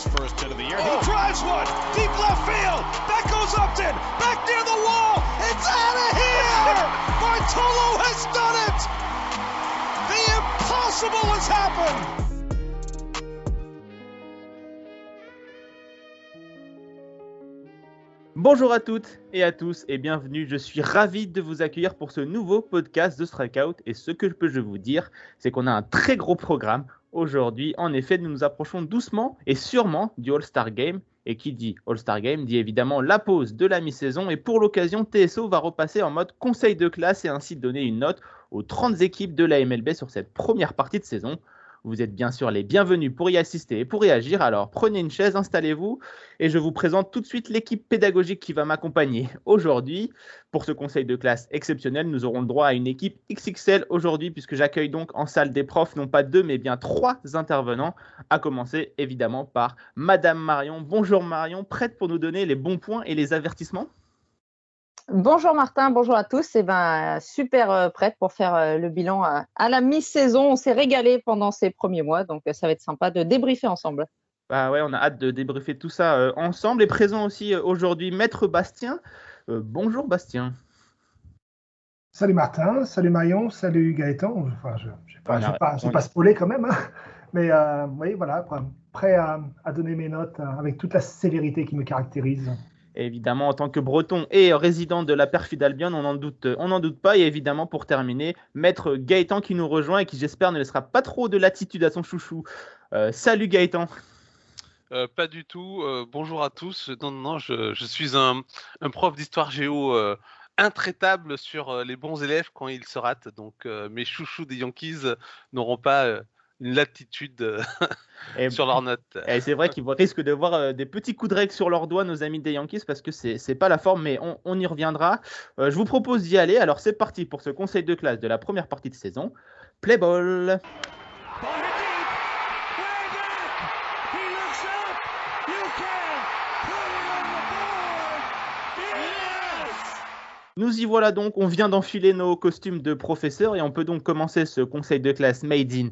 his first hit of the year. He drives one deep left field. That goes Upton. Back near the wall. It's out of here. Bartolo has done it. The impossible has happened. Bonjour à toutes et à tous et bienvenue. Je suis ravi de vous accueillir pour ce nouveau podcast de Strikeout. Et ce que je peux vous dire, c'est qu'on a un très gros programme aujourd'hui. En effet, nous nous approchons doucement et sûrement du All-Star Game. Et qui dit All-Star Game dit évidemment la pause de la mi-saison. Et pour l'occasion, TSO va repasser en mode conseil de classe et ainsi donner une note aux 30 équipes de la MLB sur cette première partie de saison. Vous êtes bien sûr les bienvenus pour y assister et pour réagir. Alors prenez une chaise, installez-vous et je vous présente tout de suite l'équipe pédagogique qui va m'accompagner aujourd'hui. Pour ce conseil de classe exceptionnel, nous aurons le droit à une équipe XXL aujourd'hui puisque j'accueille donc en salle des profs non pas deux mais bien trois intervenants. À commencer évidemment par Madame Marion. Bonjour Marion, prête pour nous donner les bons points et les avertissements? Bonjour Martin, bonjour à tous. Et eh ben, super euh, prête pour faire euh, le bilan euh, à, la mi-saison. On s'est régalé pendant ces premiers mois, donc ça va être sympa de débriefer ensemble. Bah ouais, on a hâte de débriefer tout ça ensemble. Et présent aussi aujourd'hui Maître Bastien. bonjour Bastien. Salut Martin, salut Marion, salut Gaëtan. Enfin, je ne vais pas, pas, pas spoiler quand même, hein. mais oui, voilà, prêt à, à donner mes notes avec toute la sévérité qui me caractérise évidemment, en tant que breton et résident de la perfide Albion, on n'en doute, on doute pas. Et évidemment, pour terminer, maître Gaëtan qui nous rejoint et qui, j'espère, ne laissera pas trop de latitude à son chouchou. Euh, salut Gaëtan. Euh, pas du tout. Euh, bonjour à tous. Non, non, je, suis un, prof d'histoire géo intraitable sur les bons élèves quand ils se ratent. Donc, mes chouchous des Yankees n'auront pas une latitude euh, sur leurs notes. Et c'est vrai qu'ils risquent de voir euh, des petits coups de règle sur leurs doigts, nos amis des Yankees, parce que c'est n'est pas la forme, mais on, y reviendra. Euh, je vous propose d'y aller. Alors c'est parti pour ce conseil de classe de la première partie de saison. Play ball. Nous y voilà donc, on vient d'enfiler nos costumes de professeurs et on peut donc commencer ce conseil de classe made in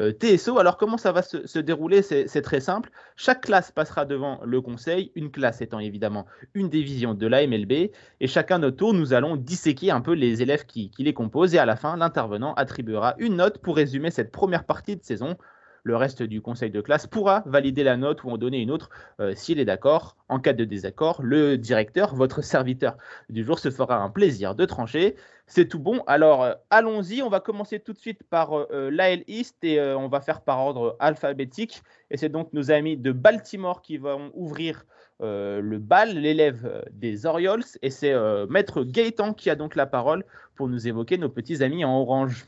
TSO. Alors comment ça va se, dérouler? C'est très simple. Chaque classe passera devant le conseil, une classe étant évidemment une division de la MLB, et chacun notre tour, nous allons disséquer un peu les élèves qui les composent, et à la fin, l'intervenant attribuera une note pour résumer cette première partie de saison le reste du conseil de classe pourra valider la note ou en donner une autre euh, s'il est d'accord. En cas de désaccord, le directeur, votre serviteur du jour, se fera un plaisir de trancher. C'est tout bon. Alors, euh, allons-y. On va commencer tout de suite par euh, l'AL East et on va faire par ordre alphabétique. Et c'est donc nos amis de Baltimore qui vont ouvrir le bal, l'élève des Orioles. Et c'est Maître Gaëtan qui a donc la parole pour nous évoquer nos petits amis en orange.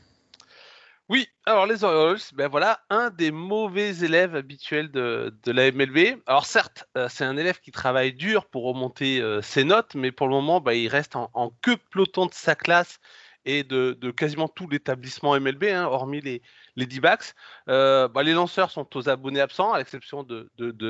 Oui, alors les Orioles, ben voilà, un des mauvais élèves habituels de, la MLB. Alors certes, euh, c'est un élève qui travaille dur pour remonter euh, ses notes, mais pour le moment, ben, il reste en, queue peloton de sa classe et de, quasiment tout l'établissement MLB, hein, hormis les, les D-backs. Euh, bah, les lanceurs sont aux abonnés absents, à l'exception de,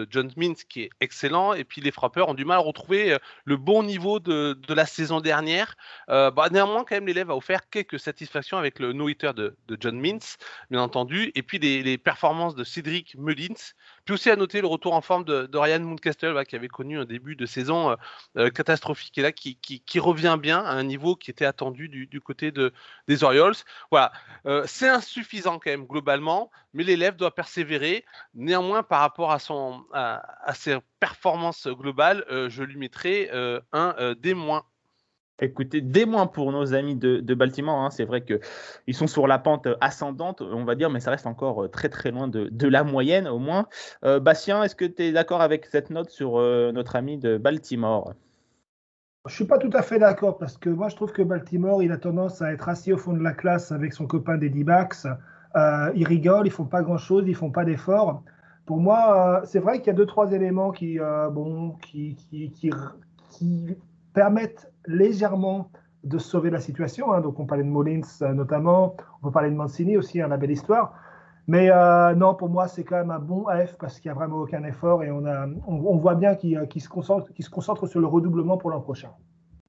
John Mintz, qui est excellent. Et puis les frappeurs ont du mal à retrouver euh, le bon niveau de, la saison dernière. Euh, bah, néanmoins, quand même, l'élève a offert quelques satisfactions avec le no-hitter de, John Mintz, bien entendu. Et puis les, les performances de Cédric Mullins, puis aussi à noter le retour en forme de, Ryan Mooncastle, qui avait connu un début de saison euh, euh, catastrophique et là qui, revient bien à un niveau qui était attendu du, côté de, des Orioles. Voilà, euh, c'est insuffisant quand même globalement, mais l'élève doit persévérer. Néanmoins, par rapport à, son, à, ses performances globales, je lui mettrai un D-. Écoutez, des moins pour nos amis de, Baltimore. Hein. c'est vrai qu'ils sont sur la pente ascendante, on va dire, mais ça reste encore euh, très très loin de, la moyenne au moins. Euh, Bastien, est-ce que tu es d'accord avec cette note sur euh, notre ami de Baltimore? Je ne suis pas tout à fait d'accord parce que moi je trouve que Baltimore, il a tendance à être assis au fond de la classe avec son copain des D-backs. ils rigolent, ils font pas grand-chose, ils font pas d'efforts. Pour moi, c'est vrai qu'il y a deux trois éléments qui, bon, qui, qui, qui, qui permettent légèrement de sauver la situation. Hein. Donc, on parlait de Mullins euh, notamment, on peut parler de Mancini aussi, hein, la belle histoire. Mais euh, non, pour moi, c'est quand même un bon F parce qu'il n'y a vraiment aucun effort et on, a, on, voit bien qu'il se, concentre, se concentre sur le redoublement pour l'an prochain.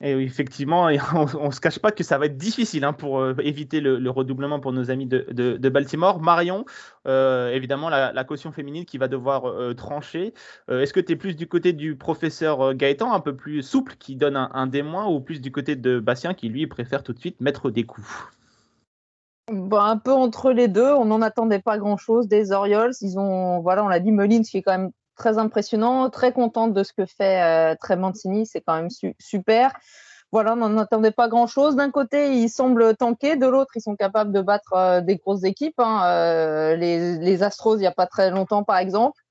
Et effectivement, on ne se cache pas que ça va être difficile hein, pour euh, éviter le, redoublement pour nos amis de, Baltimore. Marion, euh, évidemment, la, caution féminine qui va devoir euh, trancher. Est-ce que tu es plus du côté du professeur Gaëtan, un peu plus souple, qui donne un, un ou plus du côté de Bastien, qui lui préfère tout de suite mettre des coups? Un peu entre les deux, on n'en attendait pas grand-chose des Orioles. Ils ont, voilà, on l'a dit, Mullins qui est quand même très impressionnant, très contente de ce que fait euh, Trey Mancini, c'est quand même super. Voilà, on n'en attendait pas grand-chose. D'un côté, ils semblent tanker, de l'autre, ils sont capables de battre euh, des grosses équipes. Hein. Euh, les, les, Astros, il n'y a pas très longtemps, par exemple.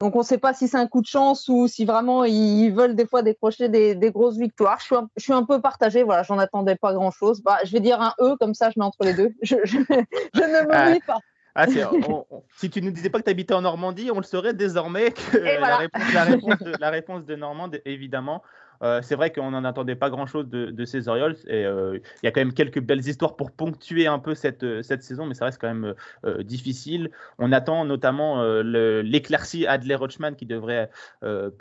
Donc, on ne sait pas si c'est un coup de chance ou si vraiment ils veulent des fois décrocher des, des grosses victoires. Je suis, un, je suis un peu partagé. Voilà, j'en attendais pas grand-chose. Bah, je vais dire un E, comme ça, je mets entre les deux. Je, je, je ne me lis pas. Ah, si tu ne nous disais pas que tu habitais en Normandie, on le saurait désormais que la, réponse, la, réponse de, la, réponse, de, Normande, évidemment, c'est vrai qu'on n'en attendait pas grand-chose de, ces Orioles. Et euh, il y a quand même quelques belles histoires pour ponctuer un peu cette, euh, saison, mais ça reste quand même difficile. On attend notamment l'éclaircie Adler Rochman qui devrait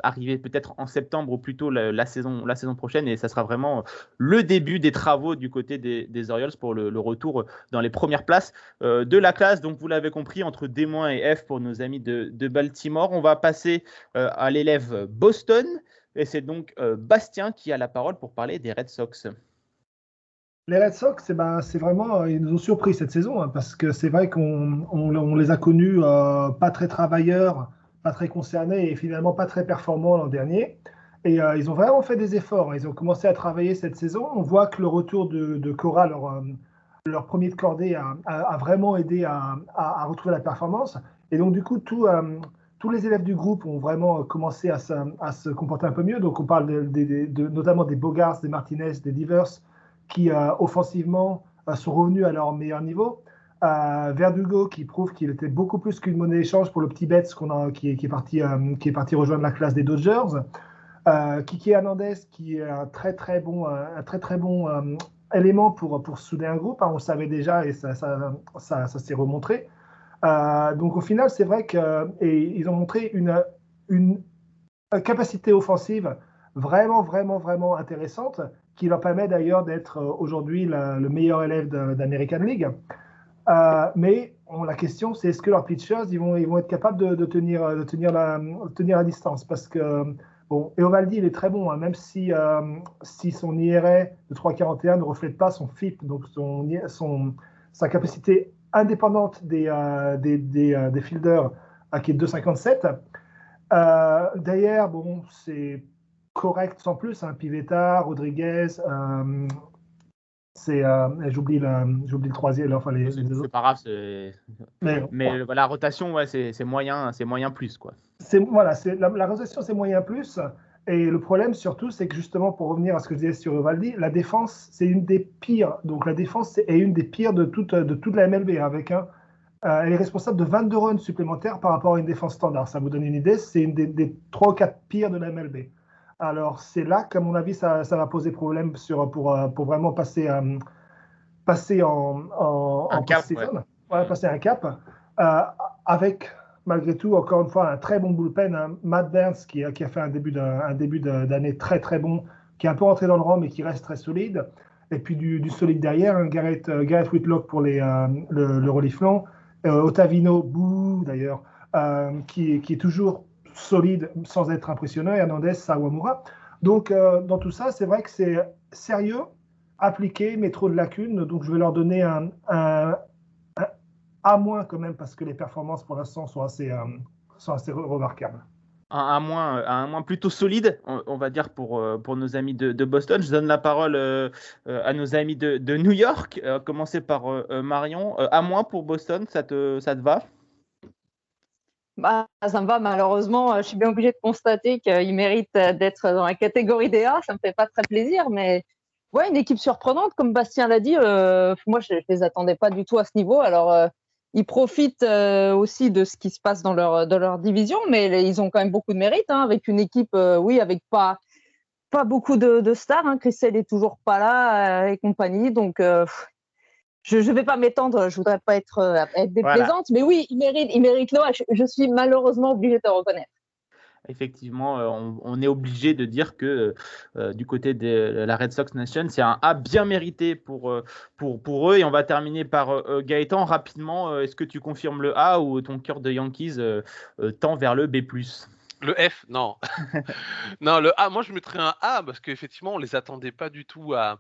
arriver peut-être en septembre ou plutôt la, saison, la saison prochaine. Et ça sera vraiment le début des travaux du côté des, Orioles pour le, retour dans les premières places de la classe. Donc vous l'avez compris, entre D- et F pour nos amis de Baltimore. On va passer à l'élève Boston. Et c'est donc euh, Bastien qui a la parole pour parler des Red Sox. Les Red Sox, eh ben, c'est vraiment, ils nous ont surpris cette saison, hein, parce que c'est vrai qu'on on, les a connus euh, pas très travailleurs, pas très concernés et finalement pas très performants l'an dernier. Et euh, ils ont vraiment fait des efforts. Hein. Ils ont commencé à travailler cette saison. On voit que le retour de, Cora, leur, leur, premier de cordée, a, vraiment aidé à, à, retrouver la performance. Et donc, du coup, tout, tous les élèves du groupe ont vraiment commencé à se, comporter un peu mieux. Donc, on parle notamment des Bogarts, des Martinez, des Divers, qui euh, offensivement euh, sont revenus à leur meilleur niveau. Euh, Verdugo qui prouve qu'il était beaucoup plus qu'une monnaie d'échange pour le petit Betts qui, est parti, rejoindre la classe des Dodgers. Kiki Hernandez qui est un très très bon, un très, très bon élément pour, pour souder un groupe. Hein. on le savait déjà et ça s'est remontré. Euh, donc au final, c'est vrai qu'ils ont montré une, capacité offensive vraiment, vraiment, vraiment intéressante qui leur permet d'ailleurs d'être euh, aujourd'hui le meilleur élève d'American League. Euh, mais la question, c'est est-ce que leurs pitchers vont, être capables de, tenir, la, distance? Parce que, bon, Eovaldi, il est très bon, hein, même si, son IRA de 3,41 ne reflète pas son FIP, donc sa capacité indépendante des, euh, des, des, euh, des, fielders qui est 2,57. Euh, D'ailleurs, bon, c'est correct sans plus. Hein, Pivetta, Rodriguez, c'est j'oublie le, j'oublie le troisième. Enfin, les, c'est pas grave. Mais, mais la rotation, ouais, c'est moyen, c'est moyen plus quoi. C'est voilà, c'est la, la, rotation, c'est moyen plus. Et le problème surtout, c'est que justement, pour revenir à ce que je disais sur Valdi, la défense, c'est une des pires. Donc la défense est une des pires de toute, de toute la MLB. Avec un, euh, elle est responsable de 22 runs supplémentaires par rapport à une défense standard. Ça vous donne une idée, c'est une des, des 3 ou 4 pires de la MLB. Alors c'est là qu'à mon avis, ça, ça, va poser problème sur, pour, euh, pour vraiment passer, euh, passer en, en, un cap, passer un cap. avec malgré tout, encore une fois, un très bon bullpen. Hein. Matt Burns qui, a fait un début d'année très très bon, qui est un peu rentré dans le rang mais qui reste très solide. Et puis du, solide derrière, hein. Garrett, euh, Whitlock pour euh, le, le reliflant. Euh, Otavino, bouh d'ailleurs, qui, qui, est toujours solide sans être impressionnant. Hernandez, Sawamura. Donc dans tout ça, c'est vrai que c'est sérieux, appliqué, mais trop de lacunes. Donc je vais leur donner un, à moins quand même parce que les performances pour l'instant sont assez, euh, sont assez remarquables. Un, à moins, un moins plutôt solide, on, va dire, pour, euh, pour nos amis de, Boston. Je donne la parole euh, à nos amis de, de New York, à commencer par Marion. à moins pour Boston, ça te, ça te va? Bah, ça me va, malheureusement, je suis bien obligée de constater qu'il mérite d'être dans la catégorie DA. Ça me fait pas très plaisir, mais ouais, une équipe surprenante, comme Bastien l'a dit. moi, je, ne les attendais pas du tout à ce niveau. Alors, ils profitent euh, aussi de ce qui se passe dans leur, dans leur division, mais ils ont quand même beaucoup de mérite, hein, avec une équipe, euh, oui, avec pas, pas beaucoup de, de stars. Hein. Christelle est toujours pas là euh, et compagnie, donc je ne vais pas m'étendre, je voudrais pas être, être déplaisante, mais oui, ils méritent, ils méritent l'eau. Je, je, suis malheureusement obligée de te reconnaître. Effectivement, on, est obligé de dire que du côté de la Red Sox Nation, c'est un A bien mérité pour, pour, pour eux. Et on va terminer par Gaëtan. Rapidement, est-ce que tu confirmes le A ou ton cœur de Yankees tend vers le B? Le F, non. non, le A, moi je mettrais un A parce qu'effectivement, on les attendait pas du tout à,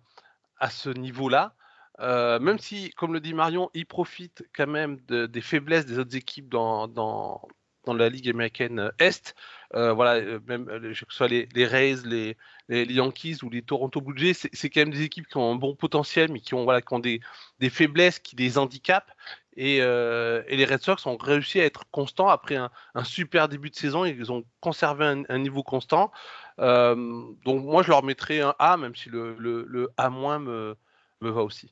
à ce niveau-là. Euh, même si, comme le dit Marion, ils profitent quand même des faiblesses des autres équipes dans, dans, dans la Ligue américaine Est. Euh, voilà, euh, même que ce soit les, Rays, les, Yankees ou les Toronto Blue Jays, c'est quand même des équipes qui ont un bon potentiel, mais qui ont, voilà, qui ont des, des faiblesses, qui les handicapent. Et, euh, les Red Sox ont réussi à être constants après un, super début de saison. Ils ont conservé un, niveau constant. Euh, donc moi, je leur mettrais un A, même si le, A- me va aussi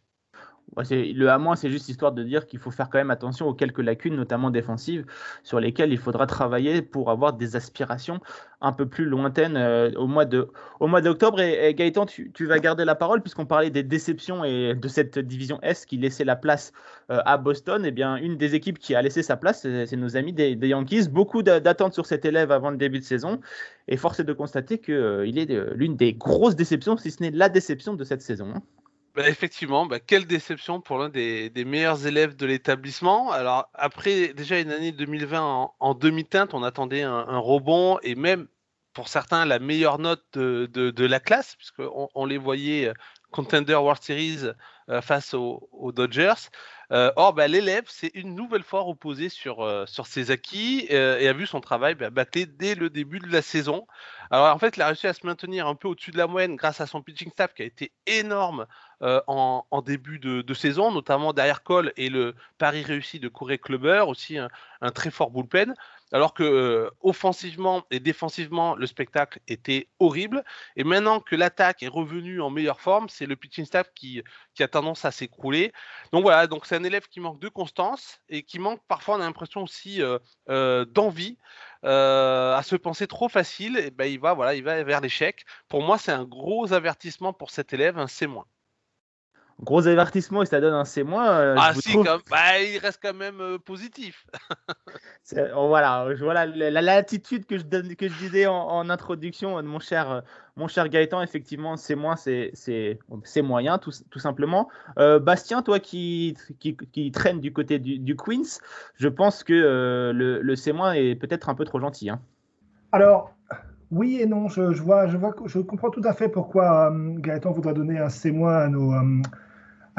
le A-, c'est juste histoire de dire qu'il faut faire quand même attention aux quelques lacunes, notamment défensives, sur lesquelles il faudra travailler pour avoir des aspirations un peu plus lointaines euh, au mois de au mois d'octobre. Et, Gaëtan, tu, vas garder la parole puisqu'on parlait des déceptions et de cette division S qui laissait la place euh, à Boston. Et eh bien, une des équipes qui a laissé sa place, c'est nos amis des, Yankees. Beaucoup d'attentes sur cet élève avant le début de saison. Et force est de constater qu'il euh, est l'une des grosses déceptions, si ce n'est la déception de cette saison. Hein. Bah, effectivement, bah, quelle déception pour l'un des, meilleurs élèves de l'établissement. Alors après déjà une année 2020 en, demi-teinte, on attendait un, rebond et même pour certains la meilleure note de, la classe, puisqu'on on les voyait contender World Series euh, face aux, Dodgers. Euh, or, bah, l'élève s'est une nouvelle fois reposé sur, sur ses acquis et a vu son travail battre dès le début de la saison. Alors en fait, il a réussi à se maintenir un peu au-dessus de la moyenne grâce à son pitching staff qui a été énorme euh, en, début de, saison, notamment derrière Cole et le pari réussi de Corey Clubber, aussi un, très fort bullpen. Alors que euh, offensivement et défensivement, le spectacle était horrible. Et maintenant que l'attaque est revenue en meilleure forme, c'est le pitching staff qui, qui a tendance à s'écrouler. Donc voilà, donc c'est un élève qui manque de constance et qui manque parfois, on a l'impression aussi euh, d'envie. Euh, à se penser trop facile, et ben il va voilà, il va vers l'échec. Pour moi, c'est un gros avertissement pour cet élève, un C-. Gros avertissement et ça donne un C-. Euh, ah si, bah, il reste quand même euh, positif. Oh, voilà, voilà la, latitude que je, donne, que je disais en, introduction de mon cher, mon cher Gaëtan, effectivement, c'est moins, c'est moyen, tout, tout simplement. Euh, Bastien, toi qui, qui, qui, traîne du côté du, du Queens, je pense que le, le C- est peut-être un peu trop gentil. Hein. Alors, oui et non, je, je, vois, je, vois, je comprends tout à fait pourquoi Gaëtan voudrait donner un C- à nos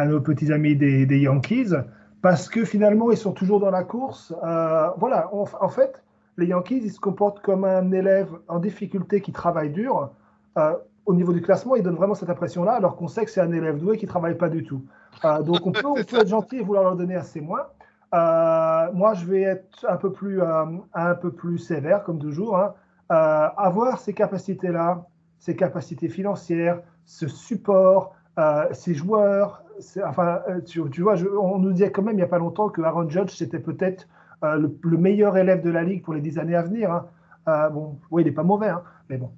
à nos petits amis des, Yankees, parce que finalement, ils sont toujours dans la course. Euh, voilà, en fait, les Yankees, ils se comportent comme un élève en difficulté qui travaille dur. Euh, au niveau du classement, ils donnent vraiment cette impression-là, alors qu'on sait que c'est un élève doué qui ne travaille pas du tout. Euh, donc, on peut, on peut être gentil et vouloir leur donner assez moins. moi, je vais être un peu plus, un peu plus sévère, comme toujours. Hein. avoir ces capacités-là, ces capacités financières, ce support, ces joueurs, enfin, euh, tu, vois, on nous disait quand même il n'y a pas longtemps que Aaron Judge, c'était peut-être euh, le, meilleur élève de la Ligue pour les dix années à venir. Hein. Euh, bon, oui, il n'est pas mauvais, hein, mais bon.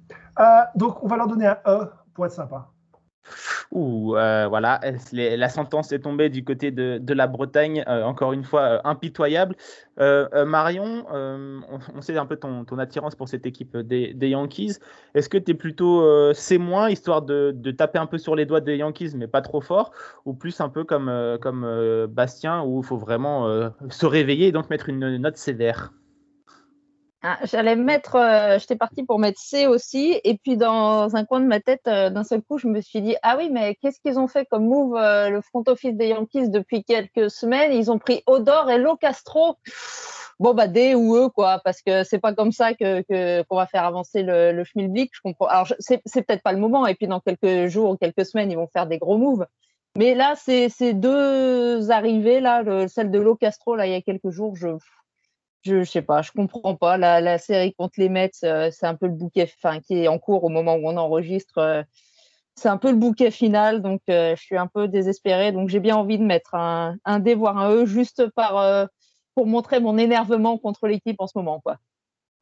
donc, on va leur donner un E pour être sympa. Ouh, euh, voilà, la sentence est tombée du côté de, la Bretagne, euh, encore une fois euh, impitoyable. Marion, on, sait un peu ton, attirance pour cette équipe des, Yankees. Est-ce que tu es plutôt C-, histoire de, taper un peu sur les doigts des Yankees, mais pas trop fort, ou plus un peu comme Bastien, où il faut vraiment se réveiller et donc mettre une note sévère? Ah, j'allais mettre, euh, j'étais partie pour mettre C aussi, et puis dans un coin de ma tête, euh, d'un seul coup, je me suis dit ah oui, mais qu'est-ce qu'ils ont fait comme move euh, le front office des Yankees depuis quelques semaines? Ils ont pris Odor et Locastro. Bon bah D ou E quoi, parce que c'est pas comme ça que qu'on va faire avancer le, le Schmilblick. Je comprends. Alors c'est peut-être pas le moment, et puis dans quelques jours ou quelques semaines, ils vont faire des gros moves. Mais là, ces deux arrivées là, le, celle de Locastro là il y a quelques jours, je je, ne sais pas, je comprends pas. La, série contre les Mets, euh, c'est un peu le bouquet, enfin, qui est en cours au moment où on enregistre. Euh, c'est un peu le bouquet final, donc euh, je suis un peu désespérée. Donc j'ai bien envie de mettre un, un D voire un E juste par pour montrer mon énervement contre l'équipe en ce moment, quoi.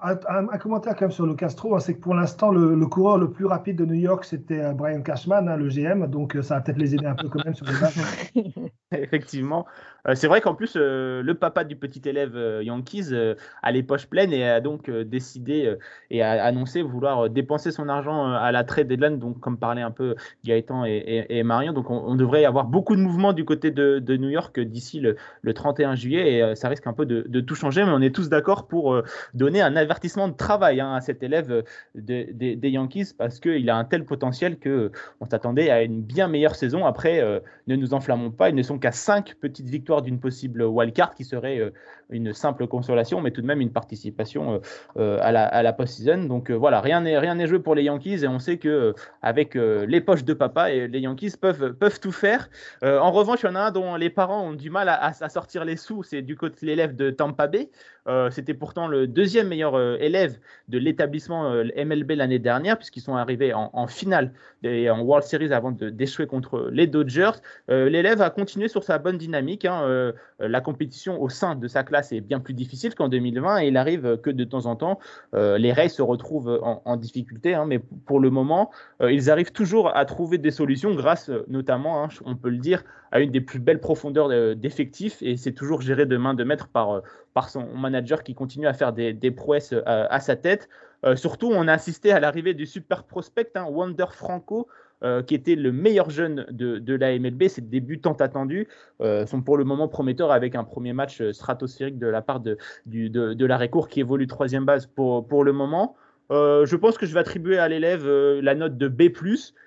Un, commentaire quand même sur le Castro, hein, c'est que pour l'instant, le, coureur le plus rapide de New York, c'était Brian Cashman, hein, le GM, donc ça va peut-être les aider un peu quand même sur les bases. Effectivement. Euh, c'est vrai qu'en plus, le papa du petit élève Yankees a les poches pleines et a donc décidé et a annoncé vouloir dépenser son argent à la trade deadline, donc comme parlait un peu Gaëtan et, Marion. Donc on, devrait avoir beaucoup de mouvements du côté de, New York d'ici le, 31 juillet et ça risque un peu de, tout changer, mais on est tous d'accord pour donner un avertissement de travail hein, à cet élève euh, des Yankees parce qu'il a un tel potentiel qu'on s'attendait à une bien meilleure saison. Après, euh, ne nous enflammons pas, ils ne sont qu'à 5 petites victoires d'une possible wildcard qui serait euh, une simple consolation, mais tout de même une participation à la, à la post-season. Donc voilà, rien n'est rien joué pour les Yankees et on sait que avec les poches de papa, et les Yankees peuvent, peuvent tout faire. en revanche, il y en a un dont les parents ont du mal à, sortir les sous, c'est du côté de l'élève de Tampa Bay. C'était pourtant le deuxième meilleur euh, élèves de l'établissement euh, MLB l'année dernière, puisqu'ils sont arrivés en, finale et en World Series avant d'échouer contre les Dodgers. Euh, l'élève a continué sur sa bonne dynamique. Hein, la compétition au sein de sa classe est bien plus difficile qu'en 2020 et il arrive que de temps en temps, les Rays se retrouvent en, difficulté. Hein, mais pour le moment, ils arrivent toujours à trouver des solutions grâce notamment, hein, on peut le dire, à une des plus belles profondeurs d'effectifs et c'est toujours géré de main de maître par, son manager qui continue à faire des, prouesses euh, à sa tête. Euh, surtout, on a assisté à l'arrivée du super prospect, hein, Wander Franco, euh, qui était le meilleur jeune de, de la MLB. Ses débuts tant attendus sont pour le moment prometteurs avec un premier match stratosphérique de la part de, du, de, court qui évolue troisième base pour, pour le moment. je pense que je vais attribuer à l'élève la note de B.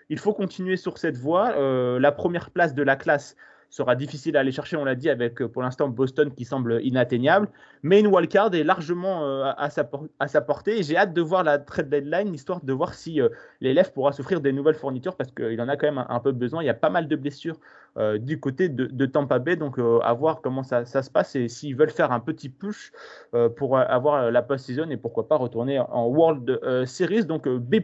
Il faut continuer sur cette voie. la première place de la classe sera difficile à aller chercher, on l'a dit, avec euh, pour l'instant Boston qui semble inatteignable. Mais une wildcard est largement euh, à, sa, portée. J'ai hâte de voir la trade deadline, histoire de voir si euh, l'élève pourra s'offrir des nouvelles fournitures, parce qu'il en a quand même un, peu besoin. Il y a pas mal de blessures du côté de, Tampa Bay, donc à voir comment ça, se passe et s'ils veulent faire un petit push pour avoir la post-season et pourquoi pas retourner en World Series, donc B+.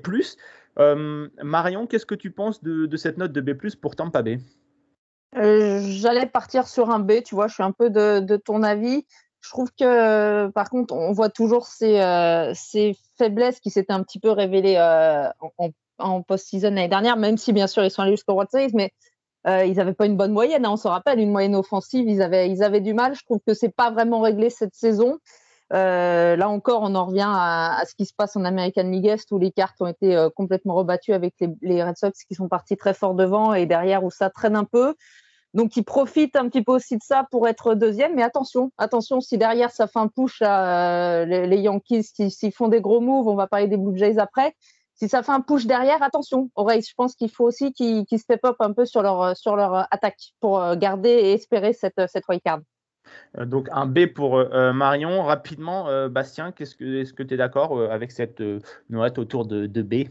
Marion, qu'est-ce que tu penses de, de cette note de B+, pour Tampa Bay? Euh, j'allais partir sur un B, tu vois, je suis un peu de, ton avis. Je trouve que, par contre, on voit toujours ces, euh, ces faiblesses qui s'étaient un petit peu révélées euh, en, post-season l'année dernière, même si, bien sûr, ils sont allés jusqu'au World Series, mais ils n'avaient pas une bonne moyenne. Hein, on se rappelle, une moyenne offensive, ils avaient, ils avaient du mal. Je trouve que c'est pas vraiment réglé cette saison. Là encore, on en revient à, ce qui se passe en American League Est où les cartes ont été complètement rebattues avec les, les, Red Sox qui sont partis très fort devant et derrière où ça traîne un peu. Donc, ils profitent un petit peu aussi de ça pour être deuxième. Mais attention, attention, si derrière ça fait un push à euh, les, Yankees, s'ils font des gros moves, on va parler des Blue Jays après. Si ça fait un push derrière, attention. Oreille, je pense qu'il faut aussi qu'ils step up un peu sur leur, sur leur attaque pour euh, garder et espérer cette, cette card. Euh, donc un B pour Marion. Rapidement, Bastien, est-ce que tu es d'accord avec cette note autour de, B?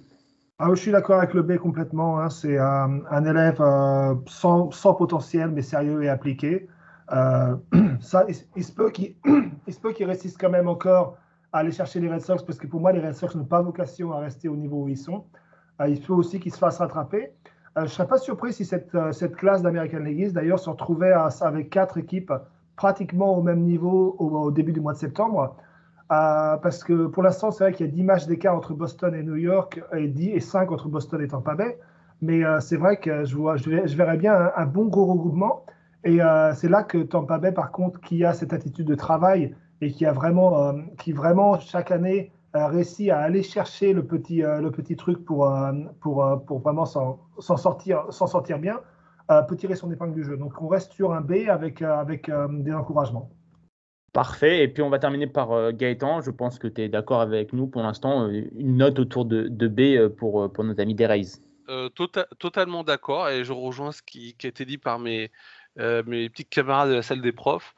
Ah, je suis d'accord avec le B complètement. Hein. C'est un élève euh, sans, potentiel, mais sérieux et appliqué. Euh, ça, il, se peut qu'il résiste quand même encore à aller chercher les Red Sox, parce que pour moi, les Red Sox n'ont pas vocation à rester au niveau où ils sont. Euh, il se peut aussi qu'ils se fassent rattraper. je ne serais pas surpris si cette, classe d'American League d'ailleurs, se retrouvait avec quatre équipes pratiquement au même niveau au début du mois de septembre. Euh, parce que pour l'instant, c'est vrai qu'il y a 10 matchs d'écart entre Boston et New York et 10 et 5 entre Boston et Tampa Bay. Mais euh, c'est vrai que je, vois, je, verrais bien un, bon gros regroupement. Et euh, c'est là que Tampa Bay, par contre, qui a cette attitude de travail et qui a vraiment, qui vraiment chaque année réussit à aller chercher le petit, le petit truc pour, pour, pour vraiment s'en sortir, sortir bien, peut tirer son épingle du jeu. Donc on reste sur un B avec, avec des encouragements. Parfait. Et puis on va terminer par euh, Gaëtan. Je pense que tu es d'accord avec nous pour l'instant. Euh, une note autour de, B euh, pour, pour nos amis des Rays. Tota-, totalement d'accord. Et je rejoins ce qui, a été dit par mes, mes petits camarades de la salle des profs.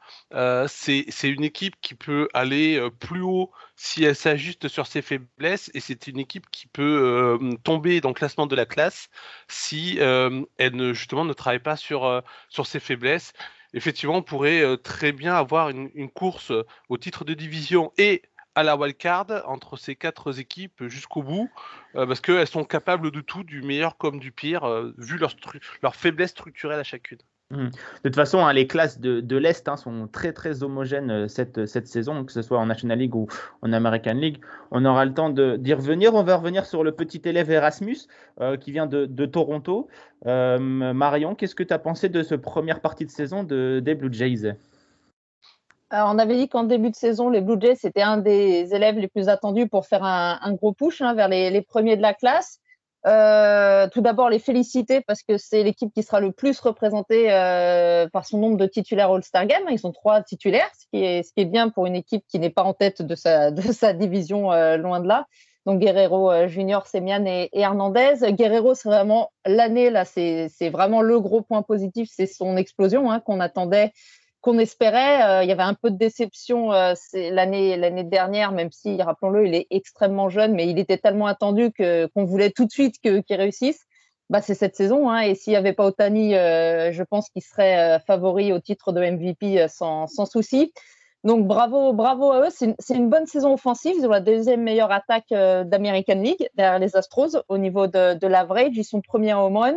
c'est une équipe qui peut aller plus haut si elle s'ajuste sur ses faiblesses. Et c'est une équipe qui peut tomber dans le classement de la classe si elle ne, justement ne travaille pas sur, ses faiblesses effectivement, on pourrait euh, très bien avoir une, course euh, au titre de division et à la wildcard entre ces quatre équipes jusqu'au bout, euh, parce qu'elles sont capables de tout, du meilleur comme du pire, vu leur, leur faiblesse structurelle à chacune. Mmh. De toute façon, hein, les classes de, l'Est hein, sont très très homogènes euh, cette, cette saison, que ce soit en National League ou en American League. On aura le temps d'y revenir. On va revenir sur le petit élève Erasmus euh, qui vient de, Toronto. Euh, Marion, qu'est-ce que tu as pensé de cette première partie de saison de, des Blue Jays? On avait dit qu'en début de saison, les Blue Jays, c'était un des élèves les plus attendus pour faire un, gros push hein, vers les, premiers de la classe. Euh, tout d'abord, les féliciter parce que c'est l'équipe qui sera le plus représentée euh, par son nombre de titulaires All-Star Game. Ils sont trois titulaires, ce qui est, bien pour une équipe qui n'est pas en tête de sa, division, euh, loin de là. Donc Guerrero Junior, Semian et, et Hernandez. Guerrero, c'est vraiment l'année, là, c'est vraiment le gros point positif, c'est son explosion hein, qu'on attendait qu'on espérait. Euh, il y avait un peu de déception euh, l'année l'année dernière, même si, rappelons-le, il est extrêmement jeune, mais il était tellement attendu que qu'on voulait tout de suite qu'il réussisse. Bah, c'est cette saison, hein, et s'il n'y avait pas Otani, euh, je pense qu'il serait favori au titre de MVP sans, sans souci. Donc bravo, bravo à eux. C'est une, bonne saison offensive. Ils ont la deuxième meilleure attaque d'American League derrière les Astros au niveau de, de l'average. Ils sont premiers en home run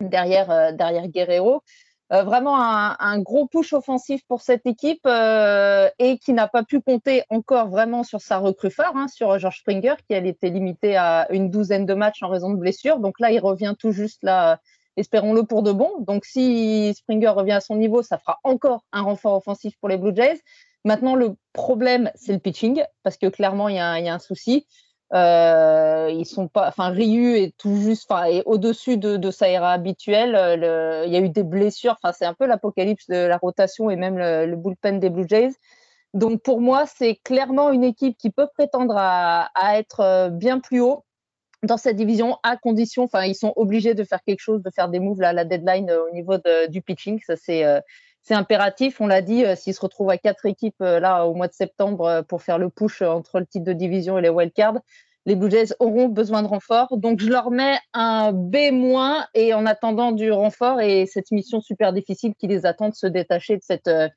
derrière, derrière Guerrero. Euh, vraiment un, gros push offensif pour cette équipe euh, et qui n'a pas pu compter encore vraiment sur sa recrue phare, hein, sur George Springer, qui elle était limitée à une douzaine de matchs en raison de blessures. Donc là, il revient tout juste là, espérons-le pour de bon. Donc si Springer revient à son niveau, ça fera encore un renfort offensif pour les Blue Jays. Maintenant, le problème, c'est le pitching, parce que clairement, il y a un souci. Euh, ils sont pas, enfin Ryu est tout juste, enfin au-dessus de, sa era habituelle. Le, il y a eu des blessures, enfin c'est un peu l'apocalypse de la rotation et même le, bullpen des Blue Jays. Donc pour moi c'est clairement une équipe qui peut prétendre à, être euh, bien plus haut dans cette division à condition, enfin ils sont obligés de faire quelque chose, de faire des moves à la deadline euh, au niveau du pitching. Ça c'est euh, c'est impératif. On l'a dit, s'ils se retrouvent à quatre équipes là au mois de septembre pour faire le push entre le titre de division et les wildcards, les Blue Jays auront besoin de renfort. Donc, je leur mets un B- et en attendant du renfort et cette mission super difficile qui les attend de se détacher de cette, euh,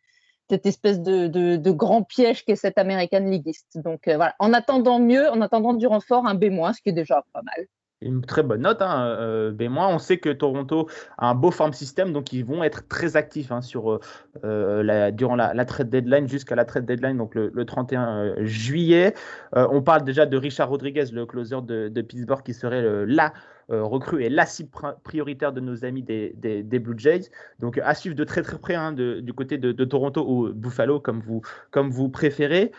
espèce de, grand piège qu'est cette American Leagueiste. Donc, euh, voilà. En attendant mieux, en attendant du renfort, un B-, ce qui est déjà pas mal une très bonne note, hein, euh, B-. On sait que Toronto a un beau farm system, donc ils vont être très actifs hein, sur, euh, euh, durant la, trade deadline jusqu'à la trade deadline, donc le, 31 juillet. on parle déjà de Richard Rodriguez, le closer de, Pittsburgh, qui serait la recrue et la cible prioritaire de nos amis des, Blue Jays. Donc à suivre de très très près hein, du côté de, Toronto ou Buffalo, comme vous, comme vous préférez.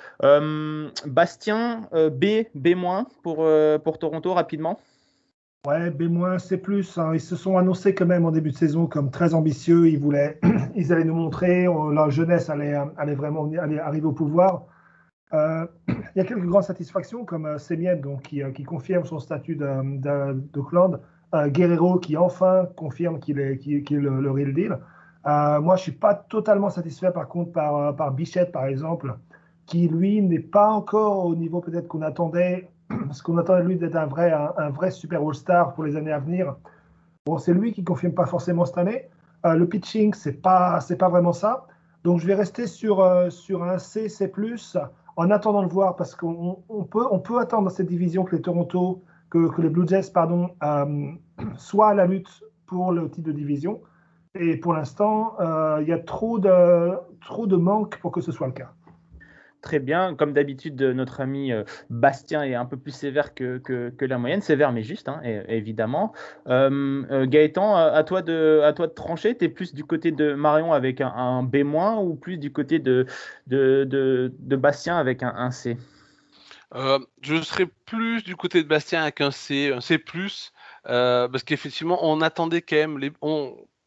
Bastien, B, B- pour, pour Toronto rapidement. Ouais, B-, C+. Hein. Ils se sont annoncés quand même en début de saison comme très ambitieux. Ils voulaient, ils allaient nous montrer, leur jeunesse allait, allait vraiment allait arriver au pouvoir. Euh, il y a quelques grandes satisfactions comme euh, Semien, donc, qui, euh, confirme son statut. Euh, Guerrero qui enfin confirme qu'il est, qu est le, real deal. Euh, moi, je suis pas totalement satisfait par contre par Bichette, par exemple, qui lui n'est pas encore au niveau peut-être qu'on attendait parce qu'on attendait de lui d'être un vrai, un, vrai super All-Star pour les années à venir. Bon, c'est lui qui confirme pas forcément cette année. Euh, le pitching, c'est pas, c'est pas vraiment ça. Donc, je vais rester sur, euh, sur un C, C+, en attendant de voir, parce qu'on on peut, on peut attendre dans cette division que les Toronto, que, que les Blue Jays, pardon, euh, soient à la lutte pour le titre de division. Et pour l'instant, il y a trop de, trop de manque pour que ce soit le cas très bien. Comme d'habitude, notre ami euh, Bastien est un peu plus sévère que, la moyenne, sévère mais juste, hein, évidemment. Euh, euh, Gaëtan, à toi de, trancher, tu plus du côté de Marion avec un, B- ou plus du côté de, Bastien avec un, C? Je serais plus du côté de Bastien avec un C, un C+, parce qu'effectivement, on attendait quand même,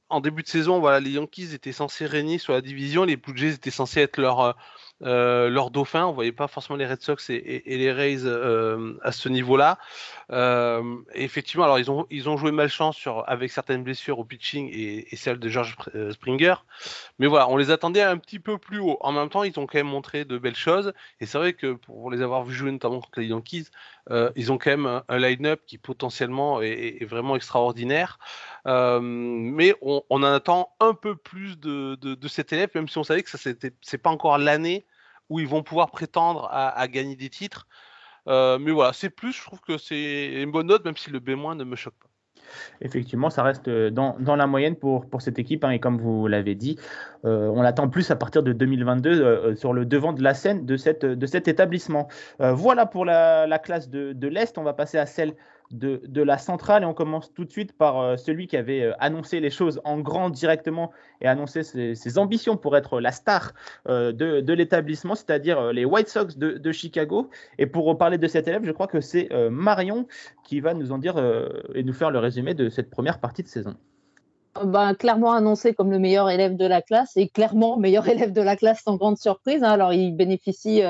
en début de saison, voilà, les Yankees étaient censés régner sur la division, les Blue étaient censés être leur leur dauphin. On voyait pas forcément les Red Sox et, les Rays euh, à ce niveau-là. Euh, effectivement, alors ils ont ils ont joué malchance sur avec certaines blessures au pitching et, celle de George Springer. Mais voilà, on les attendait un petit peu plus haut. En même temps, ils ont quand même montré de belles choses. Et c'est vrai que pour les avoir vus jouer notamment contre les Yankees, ils ont quand même un, line-up qui potentiellement est, vraiment extraordinaire. mais on, en attend un peu plus de, de, cet élève, même si on savait que ça c'est pas encore l'année où ils vont pouvoir prétendre à, gagner des titres. Euh, mais voilà, c'est plus, je trouve que c'est une bonne note, même si le B- ne me choque pas. Effectivement, ça reste dans, dans la moyenne pour, cette équipe. Hein, et comme vous l'avez dit, on l'attend plus à partir de 2022 sur le devant de la scène de, cet établissement. voilà pour la, la classe de, de l'Est. On va passer à celle de, la centrale et on commence tout de suite par euh, celui qui avait euh, annoncé les choses en grand directement et annoncé ses, ambitions pour être la star euh, de, l'établissement, c'est-à-dire les White Sox de, Chicago. Et pour parler de cet élève, je crois que c'est Marion qui va nous en dire et nous faire le résumé de cette première partie de saison. Ben, clairement annoncé comme le meilleur élève de la classe et clairement meilleur élève de la classe sans grande surprise. Hein. Alors, il bénéficie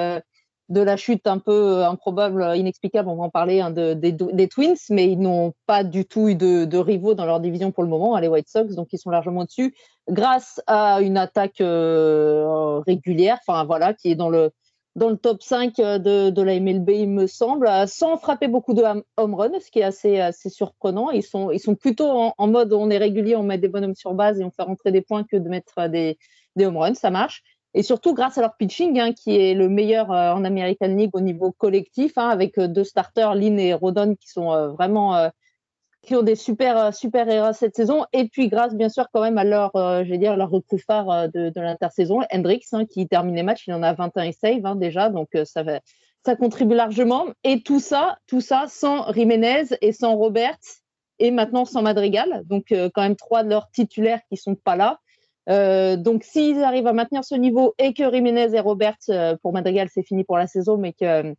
de la chute un peu euh, improbable, euh, inexplicable, on va en parler, hein, des, Twins, mais ils n'ont pas du tout eu de, rivaux dans leur division pour le moment, hein, les White Sox, donc ils sont largement dessus, grâce à une attaque euh, régulière, enfin voilà, qui est dans le, dans le top 5 de, la MLB, il me semble, sans frapper beaucoup de home run, ce qui est assez, assez surprenant. Ils sont, ils sont plutôt en, mode on est régulier, on met des bonhommes sur base et on fait rentrer des points que de mettre des, des home runs, ça marche et surtout grâce à leur pitching, hein, qui est le meilleur euh, en American League au niveau collectif, hein, avec euh, deux starters, Lynn et Rodon, qui sont euh, vraiment qui ont des super super erreurs cette saison. Et puis grâce bien sûr quand même à leur, je vais dire leur recrue phare de, de l'intersaison, Hendrix, hein, qui termine les matchs, il en a 21 save hein, déjà, donc ça contribue largement. Et tout ça, tout ça sans Jiménez et sans Robert et maintenant sans Madrigal. Donc quand même trois de leurs titulaires qui sont pas là. Euh, donc, s'ils arrivent à maintenir ce niveau et que Jiménez et Robert, euh, pour Madrigal, c'est fini pour la saison, mais que,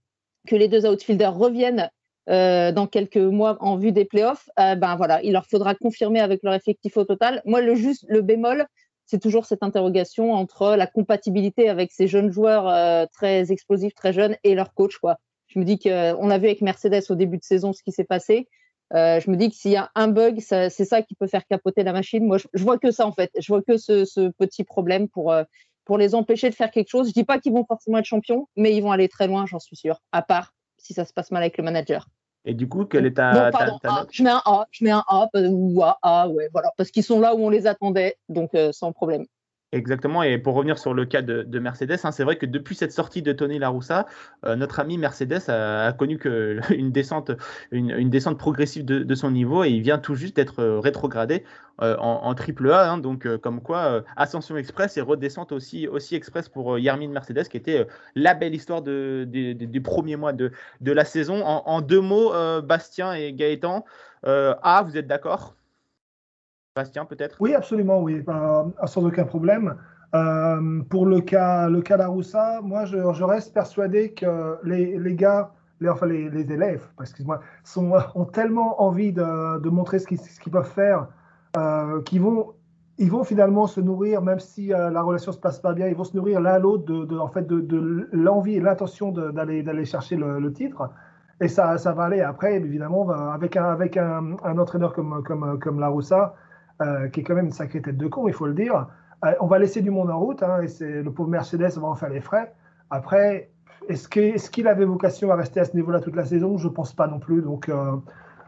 les deux outfielders reviennent euh, dans quelques mois en vue des playoffs, ben voilà, il leur faudra confirmer avec leur effectif au total. Moi, le juste, le bémol, c'est toujours cette interrogation entre la compatibilité avec ces jeunes joueurs très explosifs, très jeunes, et leur coach. Quoi. Je me dis qu'on a vu avec Mercedes au début de saison ce qui s'est passé. Euh, je me dis que s'il y a un bug, c'est ça qui peut faire capoter la machine. Moi, je, vois que ça en fait. Je vois que ce, petit problème pour, euh, pour les empêcher de faire quelque chose. Je dis pas qu'ils vont forcément être champions, mais ils vont aller très loin, j'en suis sûr. À part si ça se passe mal avec le manager. Et du coup, quelle est ta, note? Je mets un A, je mets un A ou A, ouais, voilà, parce qu'ils sont là où on les attendait, donc euh, sans problème. Exactement, et pour revenir sur le cas de, Mercedes, hein, c'est vrai que depuis cette sortie de Tony Laroussa, euh, notre ami Mercedes a, connu une, descente, progressive de, son niveau et il vient tout juste d'être euh, rétrogradé euh, en, triple A. Hein, donc, comme quoi, ascension express et redescente aussi, express pour Yermin Mercedes, qui était la belle histoire de, des premiers mois de, la saison. En, en deux mots, Bastien et Gaëtan, A, vous êtes d'accord? Bastien, peut-être? Oui, absolument, oui, sans aucun problème. Euh, pour le cas, le cas d'Aroussa, moi, je, reste persuadé que les, les gars, les, enfin les, les élèves, excuse-moi, ont tellement envie de, de montrer ce qu'ils, ce peuvent faire, euh, qu'ils vont, ils vont finalement se nourrir, même si euh, la relation se passe pas bien, ils vont se nourrir l'un à l'autre de, en fait, de, l'envie et l'intention d'aller, chercher le, titre. Et ça, ça va aller. Après, évidemment, avec un, avec un, un entraîneur comme, comme, comme Laroussa, euh, qui est quand même une sacrée tête de con, il faut le dire. Euh, on va laisser du monde en route, hein, et le pauvre Mercedes va en faire les frais. Après, est-ce qu'il avait vocation à rester à ce niveau-là toute la saison? Je ne pense pas non plus. Donc, euh,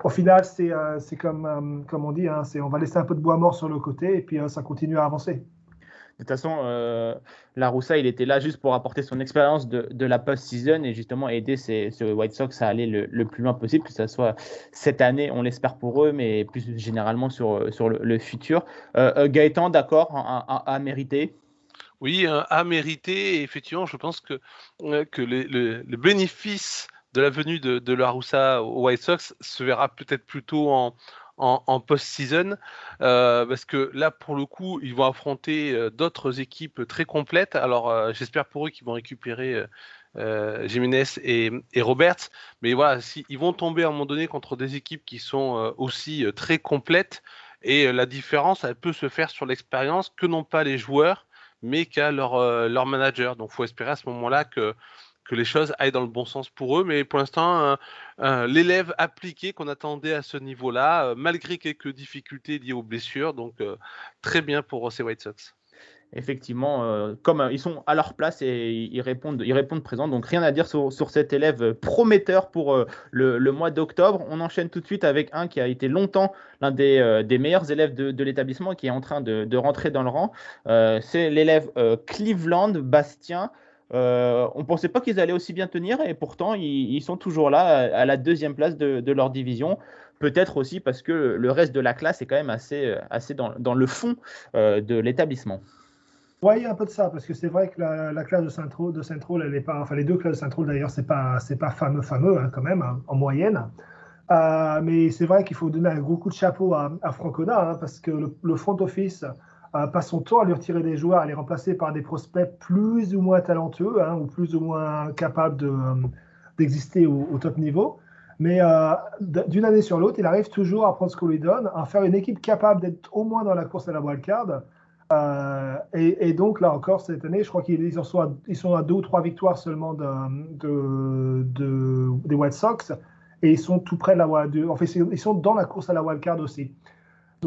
au final, c'est comme, comme on dit, hein, on va laisser un peu de bois mort sur le côté, et puis ça continue à avancer. De toute façon, euh, Laroussa, il était là juste pour apporter son expérience de, de, la post-season et justement aider ces, White Sox à aller le, plus loin possible, que ce soit cette année, on l'espère pour eux, mais plus généralement sur, sur le, futur. Euh, euh, Gaëtan, d'accord, à, mériter Oui, à mériter. effectivement, je pense que, que le, bénéfice de la venue de, de Laroussa aux White Sox se verra peut-être plutôt en, en, post-season, euh, parce que là, pour le coup, ils vont affronter euh, d'autres équipes très complètes. Alors, euh, j'espère pour eux qu'ils vont récupérer Jiménez et, Roberts, mais voilà, ils vont tomber à un moment donné contre des équipes qui sont aussi très complètes, et la différence, elle peut se faire sur l'expérience que n'ont pas les joueurs, mais qu'à leur, leur manager. Donc, il faut espérer à ce moment-là que que les choses aillent dans le bon sens pour eux. Mais pour l'instant, euh, euh, l'élève appliqué qu'on attendait à ce niveau-là, euh, malgré quelques difficultés liées aux blessures. Donc, très bien pour ces White Sox. Effectivement, comme ils sont à leur place et ils répondent, ils répondent. Donc, rien à dire sur, cet élève prometteur pour le, mois d'octobre. On enchaîne tout de suite avec un qui a été longtemps l'un des, meilleurs élèves de, l'établissement qui est en train de, de rentrer dans le rang. C'est l'élève Cleveland Bastien. Euh, on ne pensait pas qu'ils allaient aussi bien tenir et pourtant ils, sont toujours là à, la deuxième place de, leur division. peut-être aussi parce que le reste de la classe est quand même assez, assez dans, le fond de l'établissement. Oui, il un peu de ça, parce que c'est vrai que la, classe de Saint-Troll, de Saint elle est pas, enfin les deux classes de Saint-Troll d'ailleurs, c'est pas, pas fameux, fameux hein, quand même hein, en moyenne. Euh, mais c'est vrai qu'il faut donner un gros coup de chapeau à, à Francona, hein, parce que le, front office euh, passe son temps à lui retirer des joueurs, à les remplacer par des prospects plus ou moins talentueux, ou plus ou moins capables de, d'exister au, top niveau. Mais euh, d'une année sur l'autre, il arrive toujours à prendre ce qu'on lui donne, à faire une équipe capable d'être au moins dans la course à la wildcard. Euh, et, donc, là encore, cette année, je crois qu'ils sont, à, sont à deux ou trois victoires seulement de, de, des White Sox. Et ils sont tout près de la En fait, ils sont dans la course à la wildcard aussi.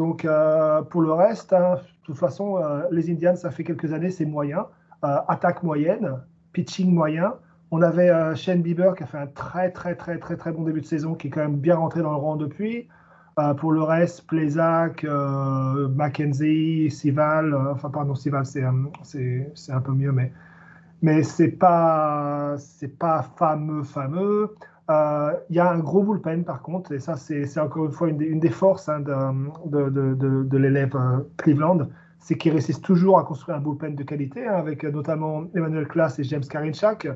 Donc, euh, pour le reste, hein, de toute façon, euh, les Indians, ça fait quelques années, c'est moyen. attaque moyenne, pitching moyen. On avait Shane Bieber qui a fait un très, très, très, très, très bon début de saison, qui est quand même bien rentré dans le rang depuis. Euh, pour le reste, Plesac, euh, Mackenzie, Sival, euh, enfin pardon, Sival c'est un peu mieux, mais, mais c'est pas fameux, fameux. Il y a un gros bullpen par contre, et ça c'est encore une fois une des, forces hein, de, de, l'élève Cleveland, c'est qu'il réussissent toujours à construire un bullpen de qualité, hein, avec notamment Emmanuel Klaas et James Karinchak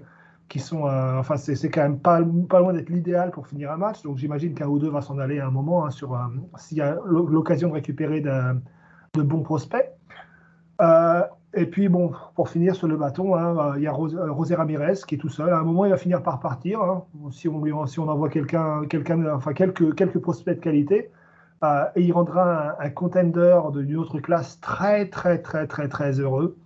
qui sont, euh, enfin, c'est quand même pas, loin d'être l'idéal pour finir un match. Donc j'imagine qu'un ou deux va s'en aller à un moment hein, euh, s'il y a l'occasion de récupérer de, bons prospects. Euh, et puis bon, pour finir sur le bâton, hein, il y a Rosé Ramirez qui est tout seul. À un moment, il va finir par partir. Hein, si, on, si on envoie quelqu'un, quelqu'un, enfin quelques, quelques prospects de qualité. et il rendra un, un contender d'une autre classe très, très, très, très, très heureux.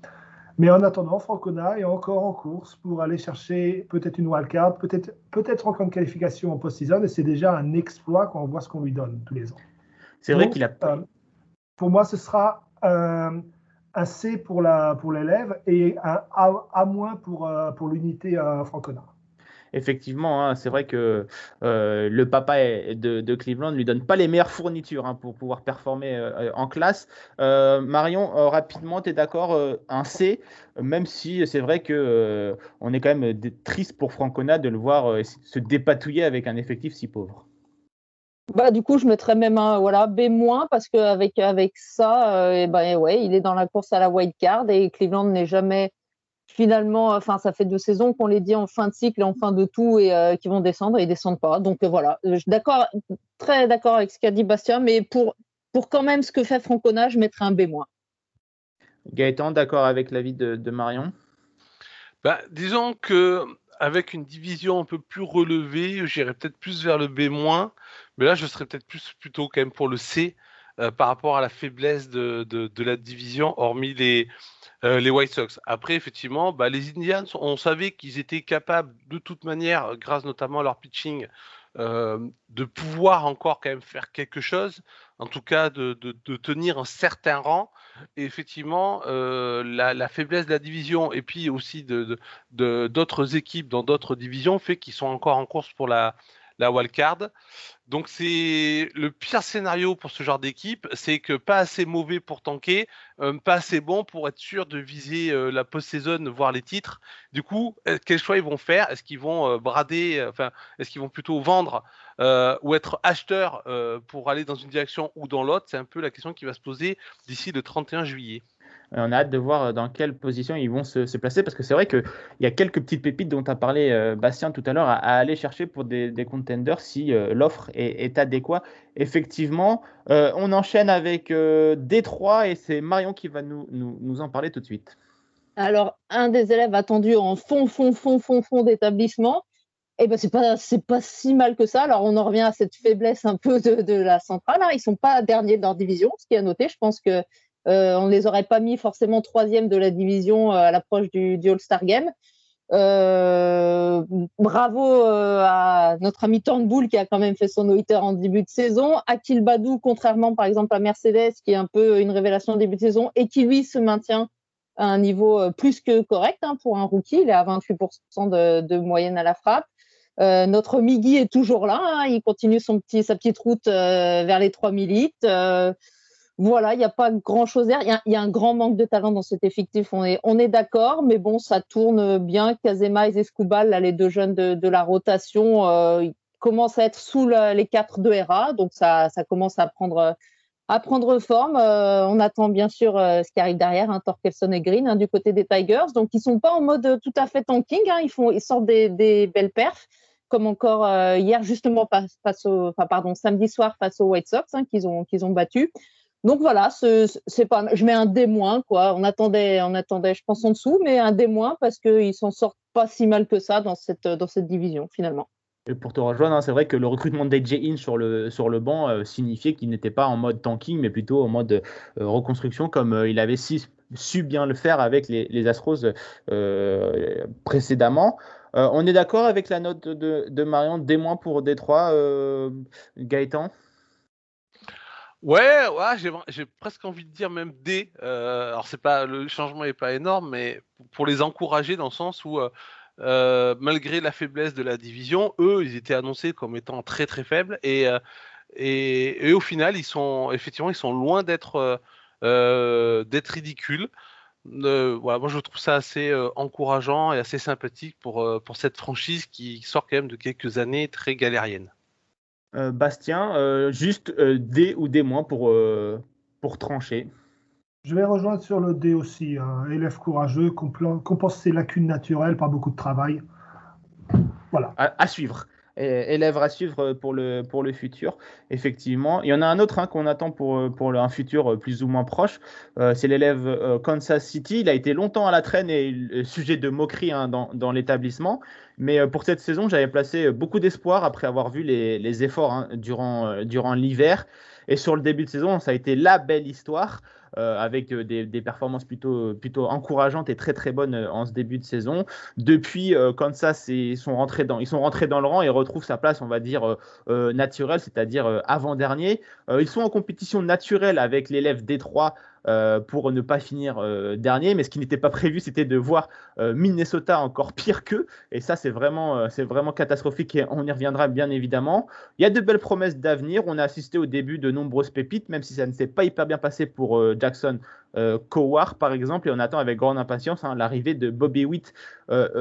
Mais en attendant, Francona est encore en course pour aller chercher peut-être une wildcard, peut-être peut-être encore une qualification en post-season, et c'est déjà un exploit quand on voit ce qu'on lui donne tous les ans. C'est vrai qu'il a. Euh, pour moi, ce sera euh, un C pour la pour l'élève et un A, moins pour euh, pour l'unité Francona effectivement, hein, c'est vrai que euh, le papa de, Cleveland ne lui donne pas les meilleures fournitures hein, pour pouvoir performer euh, en classe. Euh, Marion, rapidement, tu es d'accord, un C, même si c'est vrai que on est quand même triste pour Francona de le voir se dépatouiller avec un effectif si pauvre. Bah, du coup, je mettrais même un voilà, B- parce qu'avec avec ça, et ben, ouais, il est dans la course à la wild card et Cleveland n'est jamais finalement, enfin, ça fait deux saisons qu'on les dit en fin de cycle et en fin de tout et euh, qui vont descendre et ils descendent pas. Donc euh, voilà, je suis d'accord, très d'accord avec ce qu'a dit Bastien, mais pour, pour quand même ce que fait Francona, je mettrais un B-. Gaëtan, d'accord avec l'avis de, de Marion? Bah, Disons que avec une division un peu plus relevée, j'irais peut-être plus vers le B-, mais là je serais peut-être plus plutôt quand même pour le C euh, par rapport à la faiblesse de, la division, hormis les, euh, les White Sox. Après, effectivement, bah, les Indians, on savait qu'ils étaient capables, de toute manière, grâce notamment à leur pitching, euh, de pouvoir encore quand même faire quelque chose, en tout cas de, tenir un certain rang. Et effectivement, la, faiblesse de la division et puis aussi de d'autres équipes dans d'autres divisions fait qu'ils sont encore en course pour la, la wildcard. Donc c'est le pire scénario pour ce genre d'équipe, c'est que pas assez mauvais pour tanker, euh, pas assez bon pour être sûr de viser euh, la post-saison, voire les titres. Du coup, euh, quel choix ils vont faire? Est-ce qu'ils vont brader, enfin, est-ce qu'ils vont plutôt vendre ou être acheteurs pour aller dans une direction ou dans l'autre? C'est un peu la question qui va se poser d'ici le 31 juillet. Euh, on a hâte de voir euh, dans quelle position ils vont se, placer parce que c'est vrai qu'il y a quelques petites pépites dont tu as parlé, euh, Bastien, tout à l'heure, à, aller chercher pour des, contenders si l'offre est, adéquate. Effectivement, on enchaîne avec Détroit et c'est Marion qui va nous, nous, en parler tout de suite. Alors, un des élèves attendus en fond, fond, fond, fond, fond d'établissement, eh ben c'est pas c'est pas si mal que ça. Alors on en revient à cette faiblesse un peu de, la centrale. Hein. Ils sont pas derniers de leur division, ce qui est à noter. Je pense que euh, on ne les aurait pas mis forcément troisième de la division euh, à l'approche du, All-Star Game. Euh, bravo à notre ami Turnbull qui a quand même fait son no en début de saison. Akil Badou, contrairement par exemple à Mercedes, qui est un peu une révélation en début de saison et qui lui se maintient à un niveau plus que correct hein, pour un rookie. Il est à 28% de, moyenne à la frappe. notre Miggy est toujours là. Hein. il continue son petit, sa petite route vers les 3000 hits. Voilà, il n'y a pas grand-chose à. Il y, a un grand manque de talent dans cet effectif, on est, d'accord, mais bon, ça tourne bien. Kazema et Escoubal, là, les deux jeunes de, la rotation, euh, commence à être sous les 4 de RA, donc ça, commence à prendre, forme. on attend bien sûr ce qui arrive derrière, hein, Torkelson et Green hein, du côté des Tigers, donc ils sont pas en mode tout à fait tanking, hein, ils, font, ils sortent des, belles perfs comme encore hier justement samedi soir face aux White Sox qu'ils ont, qu'ils ont battu. Donc voilà, c'est pas, je mets un D quoi. On attendait, on attendait, je pense en dessous, mais un D parce qu'ils s'en sortent pas si mal que ça dans cette, dans cette division finalement. Et pour te rejoindre, hein, c'est vrai que le recrutement d'AJ In sur le, sur le banc euh, signifiait qu'il n'était pas en mode tanking, mais plutôt en mode euh, reconstruction, comme euh, il avait su bien le faire avec les, les Astros précédemment. on est d'accord avec la note de, Marion, D- pour Détroit, Gaëtan? Ouais, ouais j'ai presque envie de dire même D. Euh, alors c'est pas le changement n'est pas énorme, mais pour les encourager dans le sens où euh, euh, malgré la faiblesse de la division, eux ils étaient annoncés comme étant très très faibles et et, au final ils sont effectivement ils sont loin d'être d'être ridicules. voilà, moi je trouve ça assez encourageant et assez sympathique pour pour cette franchise qui sort quand même de quelques années très galériennes. Euh, Bastien, euh, juste euh, D ou D- pour, pour trancher. Je vais rejoindre sur le D aussi. Un élève courageux, compense ses lacunes naturelles par beaucoup de travail. Voilà. à suivre élève à suivre pour le, pour le futur, effectivement. Il y en a un autre hein, qu'on attend pour, pour un futur plus ou moins proche. Euh, c'est l'élève euh, Kansas City. Il a été longtemps à la traîne et sujet de moquerie hein, dans, dans l'établissement. Mais euh, pour cette saison, j'avais placé beaucoup d'espoir après avoir vu les, les efforts hein, durant, durant l'hiver. Et sur le début de saison, ça a été la belle histoire. Euh, avec euh, des, performances plutôt, plutôt encourageantes et très très bonnes euh, en ce début de saison. Depuis Kansas, ils sont, rentrés dans, ils sont rentrés dans le rang et retrouvent sa place, on va dire, naturelle, c'est-à-dire avant-dernier. ils sont en compétition naturelle avec l'élève Détroit euh, pour ne pas finir euh, dernier. Mais ce qui n'était pas prévu, c'était de voir euh, Minnesota encore pire qu'eux. Et ça, c'est vraiment, c'est vraiment catastrophique et on y reviendra bien évidemment. Il y a de belles promesses d'avenir. On a assisté au début de nombreuses pépites, même si ça ne s'est pas hyper bien passé pour Jackson Coward, par exemple. Et on attend avec grande impatience hein, l'arrivée de Bobby Witt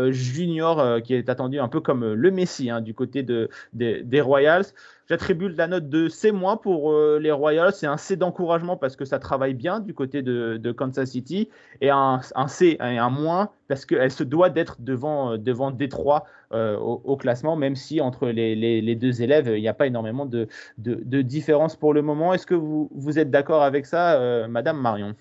Junior, qui est attendu un peu comme le Messi hein, du côté de, des Royals. J'attribue la note de C- pour euh, les Royals. C'est un C d'encouragement parce que ça travaille bien du côté de, Kansas City. Et un, C et un moins parce qu'elle se doit d'être devant, euh, devant Détroit euh, au, classement, même si entre les, deux élèves, il n'y a pas énormément de, de, différence pour le moment. Est-ce que vous, vous êtes d'accord avec ça, Madame Marion?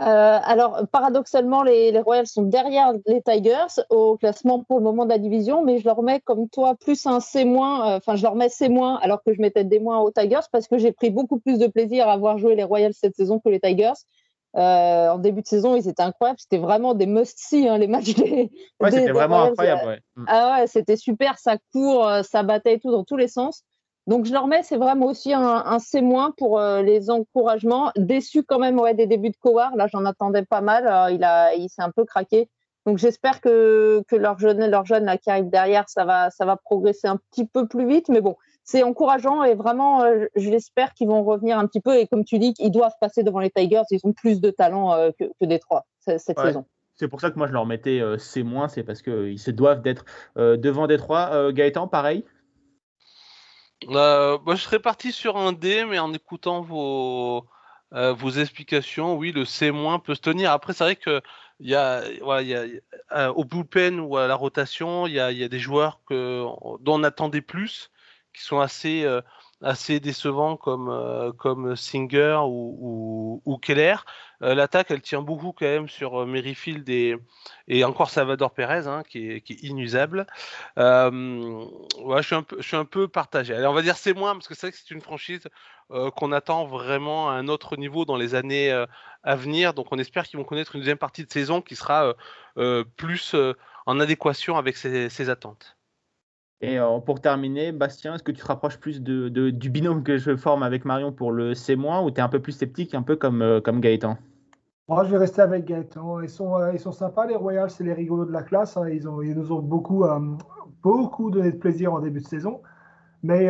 Euh, alors, paradoxalement, les, Royals sont derrière les Tigers au classement pour le moment de la division, mais je leur mets comme toi plus un C-, euh, enfin, je leur mets C- alors que je mettais des moins aux Tigers parce que j'ai pris beaucoup plus de plaisir à voir jouer les Royals cette saison que les Tigers. Euh, en début de saison, ils étaient incroyables. C'était vraiment des must-see, hein, les matchs des. Ouais, c'était vraiment incroyable. Mm. Ah ouais, c'était super. Ça court, ça battait et tout dans tous les sens. Donc je leur mets, c'est vraiment aussi un, un C- pour euh, les encouragements. Déçu quand même ouais, des débuts de Kowar. Là, j'en attendais pas mal. Euh, il a, il s'est un peu craqué. Donc j'espère que, que leur jeune, leur jeune là, qui arrive derrière, ça va, ça va progresser un petit peu plus vite. Mais bon, c'est encourageant et vraiment, euh, j'espère qu'ils vont revenir un petit peu. Et comme tu dis, ils doivent passer devant les Tigers. Ils ont plus de talent que, que des trois cette saison. C'est pour ça que moi je leur mettais C-, c'est parce qu'ils se doivent d'être devant des trois. Gaëtan, pareil? Euh, je serais parti sur un D, mais en écoutant vos, euh, vos explications, oui, le C- peut se tenir. Après, c'est vrai que y y a euh, au bullpen ou à la rotation, il y a, y a, des joueurs que, dont on attendait plus, qui sont assez, assez décevants comme, euh, comme Singer ou, Keller. Euh, l'attaque, elle tient beaucoup quand même sur euh, Merrifield et, encore Salvador Perez, hein, qui, est, inusable. Je, suis un peu, partagé. Allez, on va dire c'est moins, parce que c'est vrai que c'est une franchise qu'on attend vraiment à un autre niveau dans les années à venir. Donc on espère qu'ils vont connaître une deuxième partie de saison qui sera plus en adéquation avec ses attentes. Et euh, pour terminer, Bastien, est-ce que tu te rapproches plus de, du binôme que je forme avec Marion pour le C- ou tu es un peu plus sceptique, un peu comme, euh, comme Gaëtan? Moi, je vais rester avec Gaëtan. Ils sont, euh, ils sont sympas, les Royals, c'est les rigolos de la classe. Hein. Ils, ont, ils nous ont beaucoup, beaucoup donné de plaisir en début de saison. Mais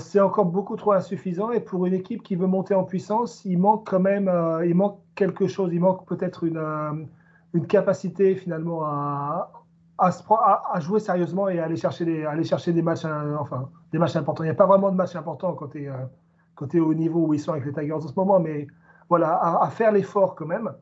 c'est encore beaucoup trop insuffisant. Et pour une équipe qui veut monter en puissance, il manque quand même il manque quelque chose. Il manque peut-être une, une capacité finalement à, à, jouer sérieusement et à aller chercher des, aller chercher des matchs, enfin, des matchs importants. Il n'y a pas vraiment de matchs importants quand tu es, au niveau où ils sont avec les Tigers en ce moment, mais voilà, à, faire l'effort quand même.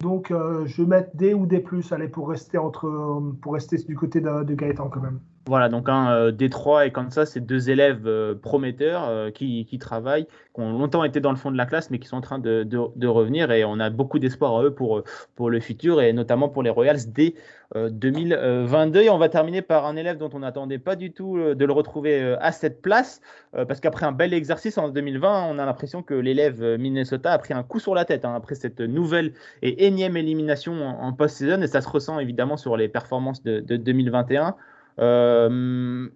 Donc, je vais mettre D ou D+, allez, pour rester, entre, pour rester du côté de, de Gaëtan quand même. Voilà, donc un euh, Détroit et Kansas, c'est deux élèves euh, prometteurs euh, qui, qui, travaillent, qui ont longtemps été dans le fond de la classe, mais qui sont en train de, de, revenir. Et on a beaucoup d'espoir à eux pour, pour le futur, et notamment pour les Royals dès 2022. Et on va terminer par un élève dont on n'attendait pas du tout de le retrouver à cette place, parce qu'après un bel exercice en 2020, on a l'impression que l'élève Minnesota a pris un coup sur la tête hein, après cette nouvelle et énième élimination en, post-saison, et ça se ressent évidemment sur les performances de 2021. Euh,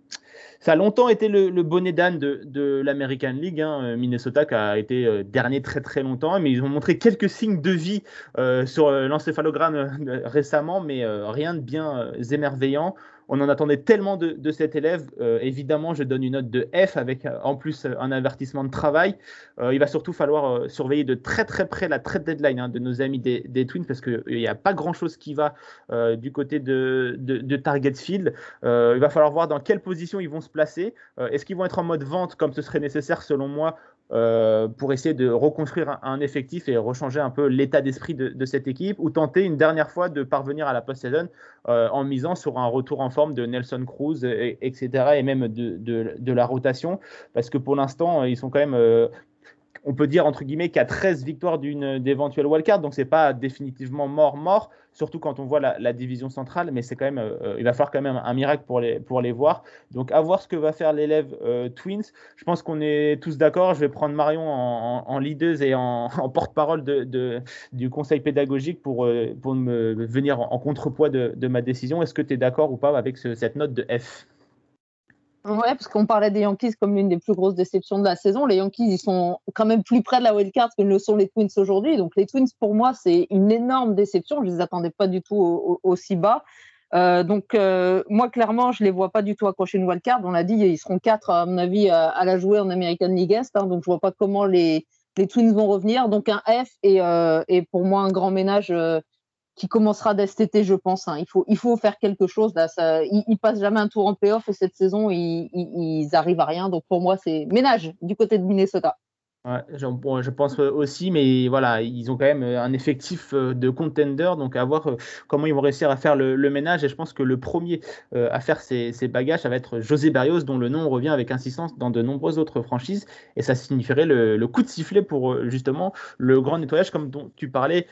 ça a longtemps été le, bonnet d'âne de, l'American League. Hein. Minnesota qui a été euh, dernier très très longtemps, mais ils ont montré quelques signes de vie euh, sur l'encéphalogramme récemment, mais rien de bien émerveillant on en attendait tellement de, cet élève. Euh, évidemment, je donne une note de F avec euh, en plus euh, un avertissement de travail. il va surtout falloir surveiller de très très près la trade deadline hein, de nos amis des, Twins parce qu'il n'y a pas grand chose qui va du côté de Target Field. il va falloir voir dans quelle position ils vont se placer. Est-ce qu'ils vont être en mode vente comme ce serait nécessaire selon moi euh, pour essayer de reconstruire un, effectif et rechanger un peu l'état d'esprit de, cette équipe ou tenter une dernière fois de parvenir à la post-saison euh, en misant sur un retour en forme de Nelson Cruz, etc. et même de, la rotation parce que pour l'instant, ils sont quand même euh, on peut dire entre guillemets a 13 victoires d'une d'éventuelle wildcard, donc c'est pas définitivement mort mort, surtout quand on voit la, division centrale, mais c'est quand même, euh, il va falloir quand même un miracle pour les pour les voir. Donc à voir ce que va faire l'élève euh, Twins. Je pense qu'on est tous d'accord. Je vais prendre Marion en, en, leaduse et en, porte-parole de, du conseil pédagogique pour euh, pour me venir en, contrepoids de, ma décision. Est-ce que tu es d'accord ou pas avec cette note de F? Ouais, parce qu'on parlait des Yankees comme l'une des plus grosses déceptions de la saison. Les Yankees, ils sont quand même plus près de la wildcard que ne le sont les Twins aujourd'hui. Donc les Twins, pour moi, c'est une énorme déception. Je ne les attendais pas du tout aussi bas. Euh, donc euh, moi, clairement, je ne les vois pas du tout accrocher une wildcard. On l'a dit, ils seront quatre, à mon avis, à, la jouer en American League Est. Hein. donc je ne vois pas comment les, les Twins vont revenir. Donc un F et, euh, et pour moi, un grand ménage qui commencera dès cet été, je pense. Hein. Il, faut, il faut faire quelque chose. Là, ça, ils, passent jamais un tour en playoff et cette saison, ils, ils, ils arrivent à rien. Donc pour moi, c'est ménage du côté de Minnesota. Je pense aussi, mais voilà, ils ont quand même un effectif euh, de contender, donc à voir euh, comment ils vont réussir à faire le, ménage. Et je pense que le premier euh, à faire ces, bagages, ça va être José Barrios, dont le nom revient avec insistance dans de nombreuses autres franchises. Et ça signifierait le, coup de sifflet pour justement le grand nettoyage, comme dont tu parlais,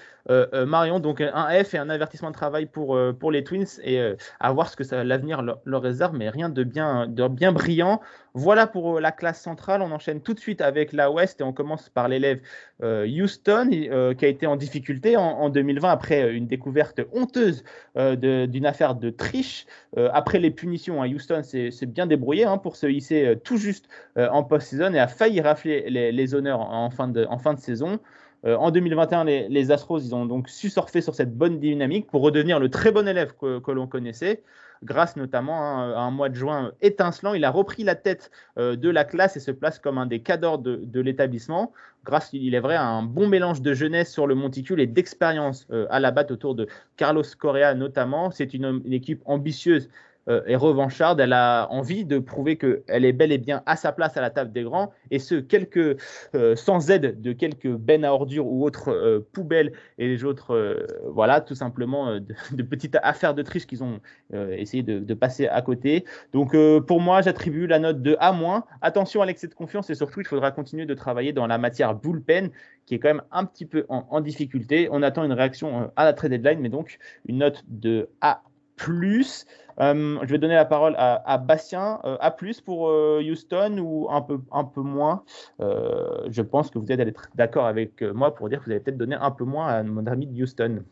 Marion. Donc un F et un avertissement de travail pour, pour les Twins et à voir ce que l'avenir leur, leur, réserve, mais rien de bien, de bien brillant. Voilà pour la classe centrale. On enchaîne tout de suite avec la Ouest on commence par l'élève euh, Houston, euh, qui a été en difficulté en, 2020 après une découverte honteuse euh, d'une affaire de triche. après les punitions, à Houston s'est bien débrouillé hein, pour se hisser tout juste en post-saison et a failli rafler les, honneurs en fin de, saison. en 2021, les, Astros, ont donc su surfer sur cette bonne dynamique pour redevenir le très bon élève que l'on connaissait grâce notamment à un mois de juin étincelant. Il a repris la tête euh, de la classe et se place comme un des cadors de, l'établissement, grâce, il est vrai, à un bon mélange de jeunesse sur le monticule et d'expérience euh, à la batte autour de Carlos Correa notamment. C'est une, équipe ambitieuse euh, et revancharde. Elle a envie de prouver qu'elle est bel et bien à sa place à la table des grands, et ce, quelques, euh, sans aide de quelques bennes à ordures ou autres euh, poubelles et les autres, voilà, tout simplement de, petites affaires de triche qu'ils ont essayé de, passer à côté. Donc pour moi, j'attribue la note de A-. Attention à l'excès de confiance et surtout, il faudra continuer de travailler dans la matière bullpen qui est quand même un petit peu en difficulté. On attend une réaction à la trade deadline, mais donc une note de A plus. Euh, je vais donner la parole à, Bastien. Euh, a plus pour euh, Houston ou un peu, un peu moins? Je pense que vous être d'accord avec moi pour dire que vous allez peut-être donner un peu moins à mon ami de Houston.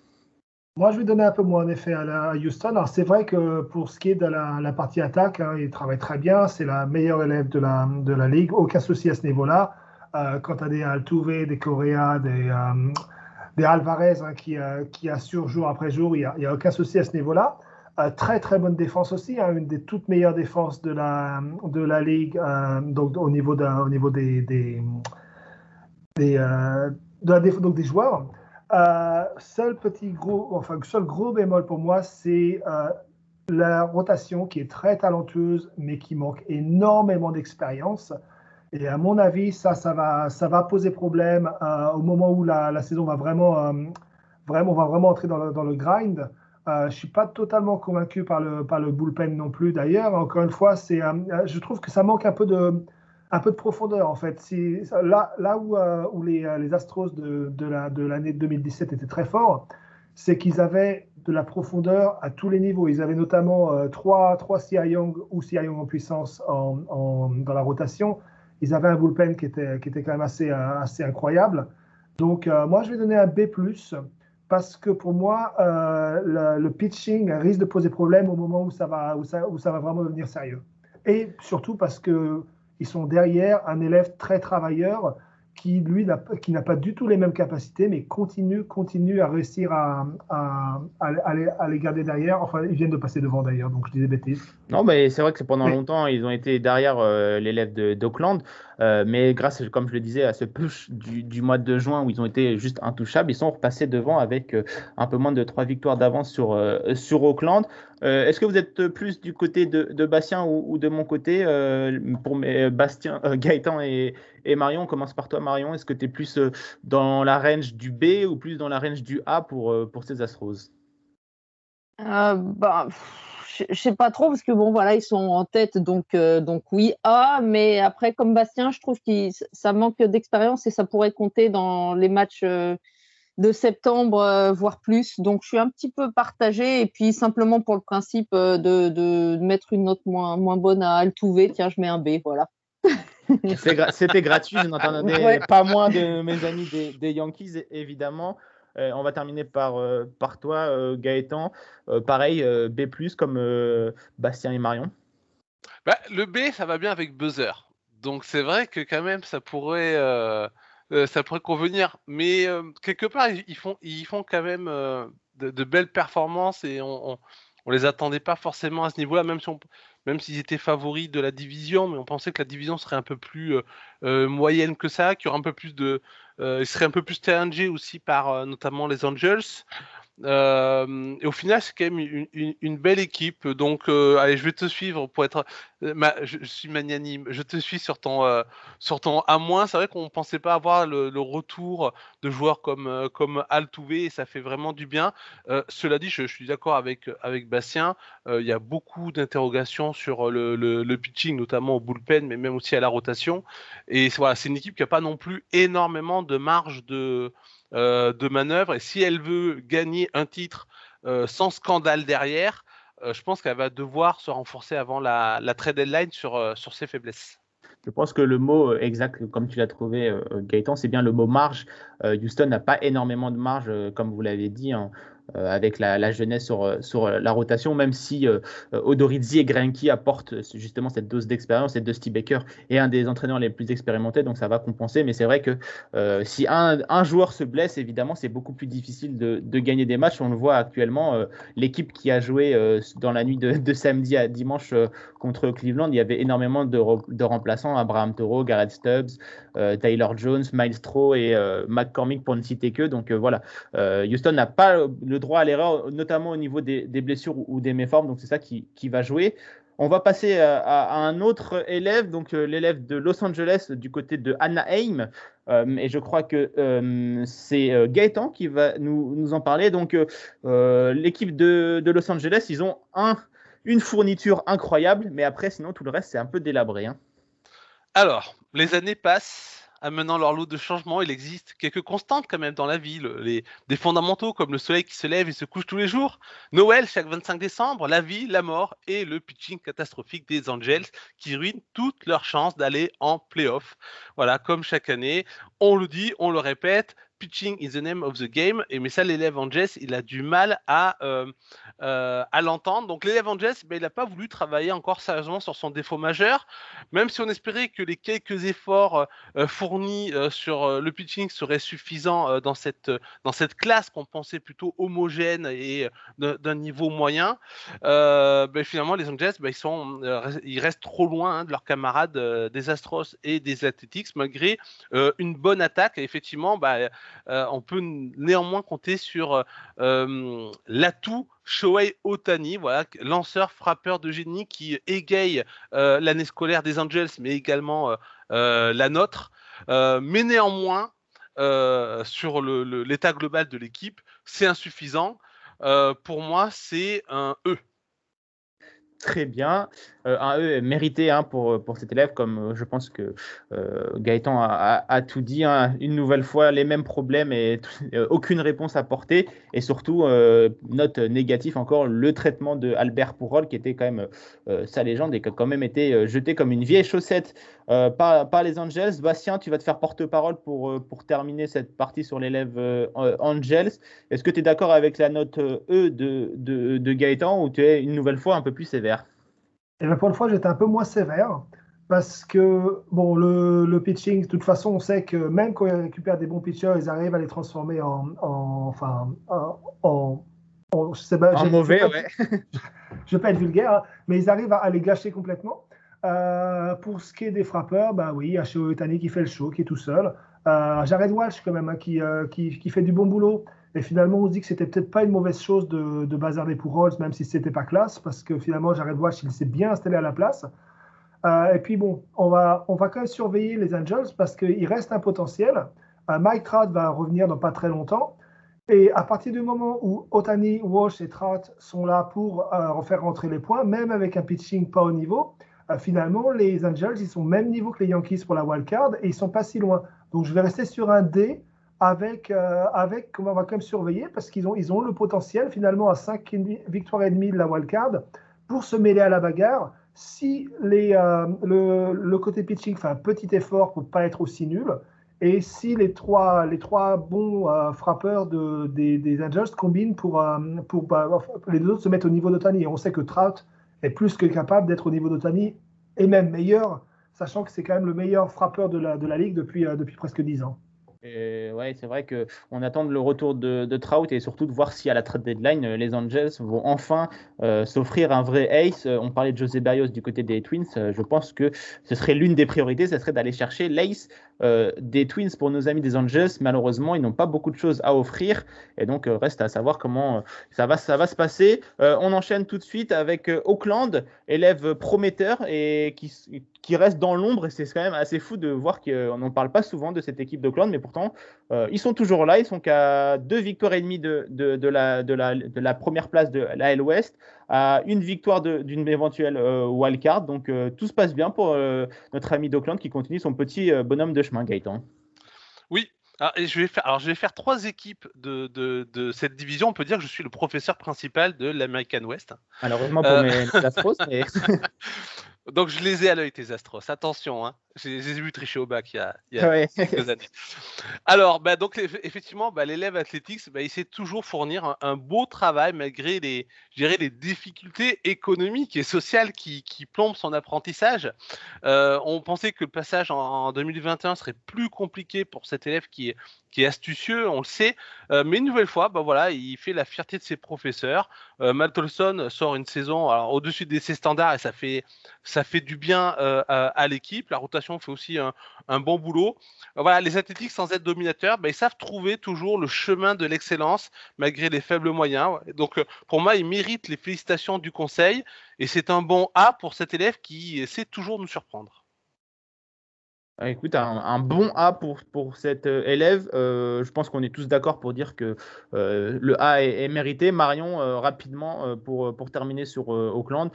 Moi, je vais donner un peu moins en effet à, Houston. Alors, c'est vrai que pour ce qui est de la, partie attaque, hein, il travaille très bien. C'est la meilleure élève de la, de la ligue. Aucun souci à ce niveau-là. quand tu as des Altuve, des Correa, des, Alvarez hein, qui, qui assurent jour après jour, il n'y a, aucun souci à ce niveau-là. Euh, très très bonne défense aussi, hein, une des toutes meilleures défenses de la, de la ligue euh, donc, au niveau, au niveau des, des, euh, de la donc des joueurs. seul petit gros, enfin seul gros bémol pour moi, c'est la rotation qui est très talentueuse, mais qui manque énormément d'expérience. Et à mon avis, ça, ça va, ça va poser problème au moment où la, saison va vraiment, vraiment, va vraiment entrer dans le grind. Euh, je ne suis pas totalement convaincu par le, par le bullpen non plus. D'ailleurs, encore une fois, c'est, je trouve que ça manque un peu de, un peu de profondeur en fait. Là, là où, où les, les, Astros de, de, la, de l'année 2017 étaient très forts, c'est qu'ils avaient de la profondeur à tous les niveaux. Ils avaient notamment euh, trois, trois CI Young ou CI Young en puissance en, dans la rotation. Ils avaient un bullpen qui était, qui était quand même assez, euh, assez incroyable. Donc, euh, moi, je vais donner un B, parce que pour moi, le, pitching risque de poser problème au moment où ça va, où ça, où ça va vraiment devenir sérieux. Et surtout parce qu'ils sont derrière un élève très travailleur qui, lui, n'a, qui n'a pas du tout les mêmes capacités, mais continue, continue à réussir à, à, à, les, garder derrière. Enfin, ils viennent de passer devant d'ailleurs, donc je disais bêtises. Non, mais c'est vrai que pendant longtemps, ils ont été derrière euh, l'élève d'Auckland. Euh, mais grâce, comme je le disais, à ce push du, mois de juin où ils ont été juste intouchables, ils sont repassés devant avec euh, un peu moins de trois victoires d'avance sur, euh, sur Auckland. Est-ce que vous êtes plus du côté de, Bastien ou, de mon côté Pour Bastien, Gaëtan et, Marion, on commence par toi, Marion. Est-ce que tu es plus dans la range du B ou plus dans la range du A pour, pour ces Astros? Bah, je sais pas trop parce que bon voilà ils sont en tête donc euh, donc oui ah mais après comme Bastien je trouve que ça manque d'expérience et ça pourrait compter dans les matchs euh, de septembre euh, voire plus. Donc je suis un petit peu partagée et puis simplement pour le principe de, de mettre une note moins moins bonne à Altuve tiens je mets un B voilà. C'était gratuit je n'entendais pas moins de mes amis des Yankees évidemment on va terminer par, euh, par toi, euh, Gaëtan. pareil, B, comme Bastien et Marion. Bah, le B, ça va bien avec Buzzer. Donc c'est vrai que quand même, ça pourrait, ça pourrait convenir. Mais quelque part, ils font, ils font quand même de, belles performances et on, on, les attendait pas forcément à ce niveau-là, même si on, même s'ils étaient favoris de la division, mais on pensait que la division serait un peu plus moyenne que ça, qu'il y aurait un peu plus de, euh, il serait un peu plus challengé aussi par euh, notamment les Angels. Euh, et au final, c'est quand même une, belle équipe. Donc, allez, je vais te suivre pour être. je, suis magnanime. Je te suis sur ton, sur ton moins. C'est vrai qu'on ne pensait pas avoir le, retour de joueurs comme, comme Altuve et ça fait vraiment du bien. cela dit, je, suis d'accord avec, avec Bastien. il y a beaucoup d'interrogations sur le, le, pitching, notamment au bullpen, mais même aussi à la rotation. Et voilà, c'est une équipe qui n'a pas non plus énormément de marge de euh, de manœuvre. Et si elle veut gagner un titre euh, sans scandale derrière, euh, je pense qu'elle va devoir se renforcer avant la, trade deadline sur, sur ses faiblesses. Je pense que le mot exact, comme tu l'as trouvé, Gaëtan, c'est bien le mot marge. Houston n'a pas énormément de marge, comme vous l'avez dit. Hein. Euh, avec la, jeunesse sur, euh, sur la rotation, même si euh, Odorizzi et Greinke apportent justement cette dose d'expérience et Dusty Baker est un des entraîneurs les plus expérimentés, donc ça va compenser. Mais c'est vrai que si un, joueur se blesse, évidemment, c'est beaucoup plus difficile de, gagner des matchs. On le voit actuellement, l'équipe qui a joué dans la nuit de, samedi à dimanche contre Cleveland, il y avait énormément de, remplaçants, Abraham Toro, Garrett Stubbs, Taylor Jones, Miles Stroh et McCormick pour ne citer que. Donc voilà, Houston n'a pas le droit à l'erreur, notamment au niveau des, blessures ou, des méformes. Donc c'est ça qui, va jouer. On va passer à, un autre élève, donc euh, l'élève de Los Angeles du côté de Anaheim. Euh, et je crois que euh, c'est Gaëtan qui va nous, en parler. Donc l'équipe de, Los Angeles, ils ont un, une fourniture incroyable, mais après, sinon, tout le reste, c'est un peu délabré. Hein. Alors, les années passent amenant leur lot de changements, il existe quelques constantes quand même dans la vie. Les, des fondamentaux comme le soleil qui se lève et se couche tous les jours, Noël chaque 25 décembre, la vie, la mort et le pitching catastrophique des Angels qui ruinent toutes leurs chances d'aller en playoff. Voilà, comme chaque année, on le dit, on le répète, pitching is the name of the game. Et mais ça, l'élève Angels, il a du mal à, euh, euh, à l'entendre. Donc l'élève Angels, ben, il n'a pas voulu travailler encore sérieusement sur son défaut majeur, même si on espérait que les quelques efforts euh, fournis sur le pitching seraient suffisants dans, cette, dans cette classe qu'on pensait plutôt homogène et d'un niveau moyen. Ben, finalement, les Angels, ben, ils, sont, ils restent trop loin hein, de leurs camarades des Astros et des Athletics, malgré une bonne attaque. Et effectivement, bah, on peut néanmoins compter sur l'atout Shohei Otani, voilà, lanceur frappeur de génie qui égaye l'année scolaire des Angels, mais également la nôtre. mais néanmoins, sur l'état global de l'équipe, c'est insuffisant. pour moi, c'est un E très bien. Euh, un E mérité hein, pour, pour cet élève, comme euh, je pense que euh, Gaëtan a, tout dit. Hein. une nouvelle fois, les mêmes problèmes et aucune réponse apportée. Et surtout, note négative encore, le traitement de Albert Pourrol, qui était quand même sa légende et qui a quand même été jeté comme une vieille chaussette par, par, les Angels. Bastien, tu vas te faire porte-parole pour, pour terminer cette partie sur l'élève Angels. Est-ce que tu es d'accord avec la note E de, de, de Gaëtan ou tu es une nouvelle fois un peu plus sévère? Et bien pour une fois, j'étais un peu moins sévère parce que bon, le, pitching, de toute façon, on sait que même quand ils récupèrent des bons pitchers, ils arrivent à les transformer en, enfin, en, je sais pas, mauvais, ouais. je vais pas être vulgaire, hein, mais ils arrivent à, les gâcher complètement. Euh, pour ce qui est des frappeurs, bah oui, H.O. Otani qui fait le show, qui est tout seul. Euh, Jared Walsh quand même, hein, qui, euh, qui, qui, fait du bon boulot. Et finalement, on se dit que c'était peut-être pas une mauvaise chose de, de bazarder pour Rolls, même si c'était pas classe, parce que finalement, Jared Walsh, il s'est bien installé à la place. Euh, et puis bon, on va, on va quand même surveiller les Angels parce qu'il reste un potentiel. Mike Trout va revenir dans pas très longtemps. Et à partir du moment où Otani, Walsh et Trout sont là pour euh, faire rentrer les points, même avec un pitching pas au niveau, finalement, les Angels, ils sont au même niveau que les Yankees pour la wild card et ils sont pas si loin. Donc je vais rester sur un D avec, euh, avec on va quand même surveiller parce qu'ils ont, ils ont le potentiel finalement à 5 victoires et demie de la wildcard pour se mêler à la bagarre. Si les, euh, le, le, côté pitching fait un petit effort pour ne pas être aussi nul, et si les trois, les trois bons euh, frappeurs de, des, des, Angels combinent pour, pour bah, les deux autres se mettre au niveau d'Otani. Et on sait que Trout est plus que capable d'être au niveau d'Otani et même meilleur, sachant que c'est quand même le meilleur frappeur de la, de la ligue depuis, depuis presque 10 ans. Et c'est vrai qu'on attend le retour de, Trout et surtout de voir si à la trade deadline, euh, les Angels vont enfin euh, s'offrir un vrai ace. Euh, on parlait de José Barrios du côté des Twins. je pense que ce serait l'une des priorités, ce serait d'aller chercher l'ace des Twins pour nos amis des Angels. Malheureusement, ils n'ont pas beaucoup de choses à offrir et donc reste à savoir comment ça, va, ça va se passer. on enchaîne tout de suite avec Auckland, élève prometteur et qui, qui reste dans l'ombre et c'est quand même assez fou de voir qu'on n'en parle pas souvent de cette équipe d'Auckland, mais pourtant euh, ils sont toujours là, ils sont qu'à deux victoires et demie de, de, la, de, la, de la première place de la L West, à une victoire d'une éventuelle euh, wildcard, donc euh, tout se passe bien pour notre ami d'Auckland qui continue son petit bonhomme de chemin, Gaëtan. Oui, alors, je vais faire, alors, je vais faire trois équipes de, de, de, cette division. On peut dire que je suis le professeur principal de l'American West. Malheureusement pour mes Astros, mais... Donc je les ai à l'œil tes Astros. Attention, hein. j'ai vu tricher au bac il y a, il y a quelques années. Alors, bah, donc effectivement, bah, l'élève athlétique, bah, il sait toujours fournir un, beau travail malgré les, les difficultés économiques et sociales qui, qui plombent son apprentissage. Euh, on pensait que le passage en, 2021 serait plus compliqué pour cet élève qui est, qui est astucieux, on le sait. Euh, mais une nouvelle fois, bah, voilà, il fait la fierté de ses professeurs. Euh, Maltolson sort une saison au-dessus de ses standards et ça fait ça fait du bien euh, à, l'équipe. La rotation fait aussi un, bon boulot. Voilà, les athlétiques, sans être dominateurs, ben, ils savent trouver toujours le chemin de l'excellence malgré les faibles moyens. Donc, euh, pour moi, ils méritent les félicitations du conseil et c'est un bon A pour cet élève qui essaie toujours nous surprendre. Ah, écoute, un, bon A pour, pour cet euh, élève. je pense qu'on est tous d'accord pour dire que le A est, mérité. Marion, rapidement, pour, pour terminer sur Auckland,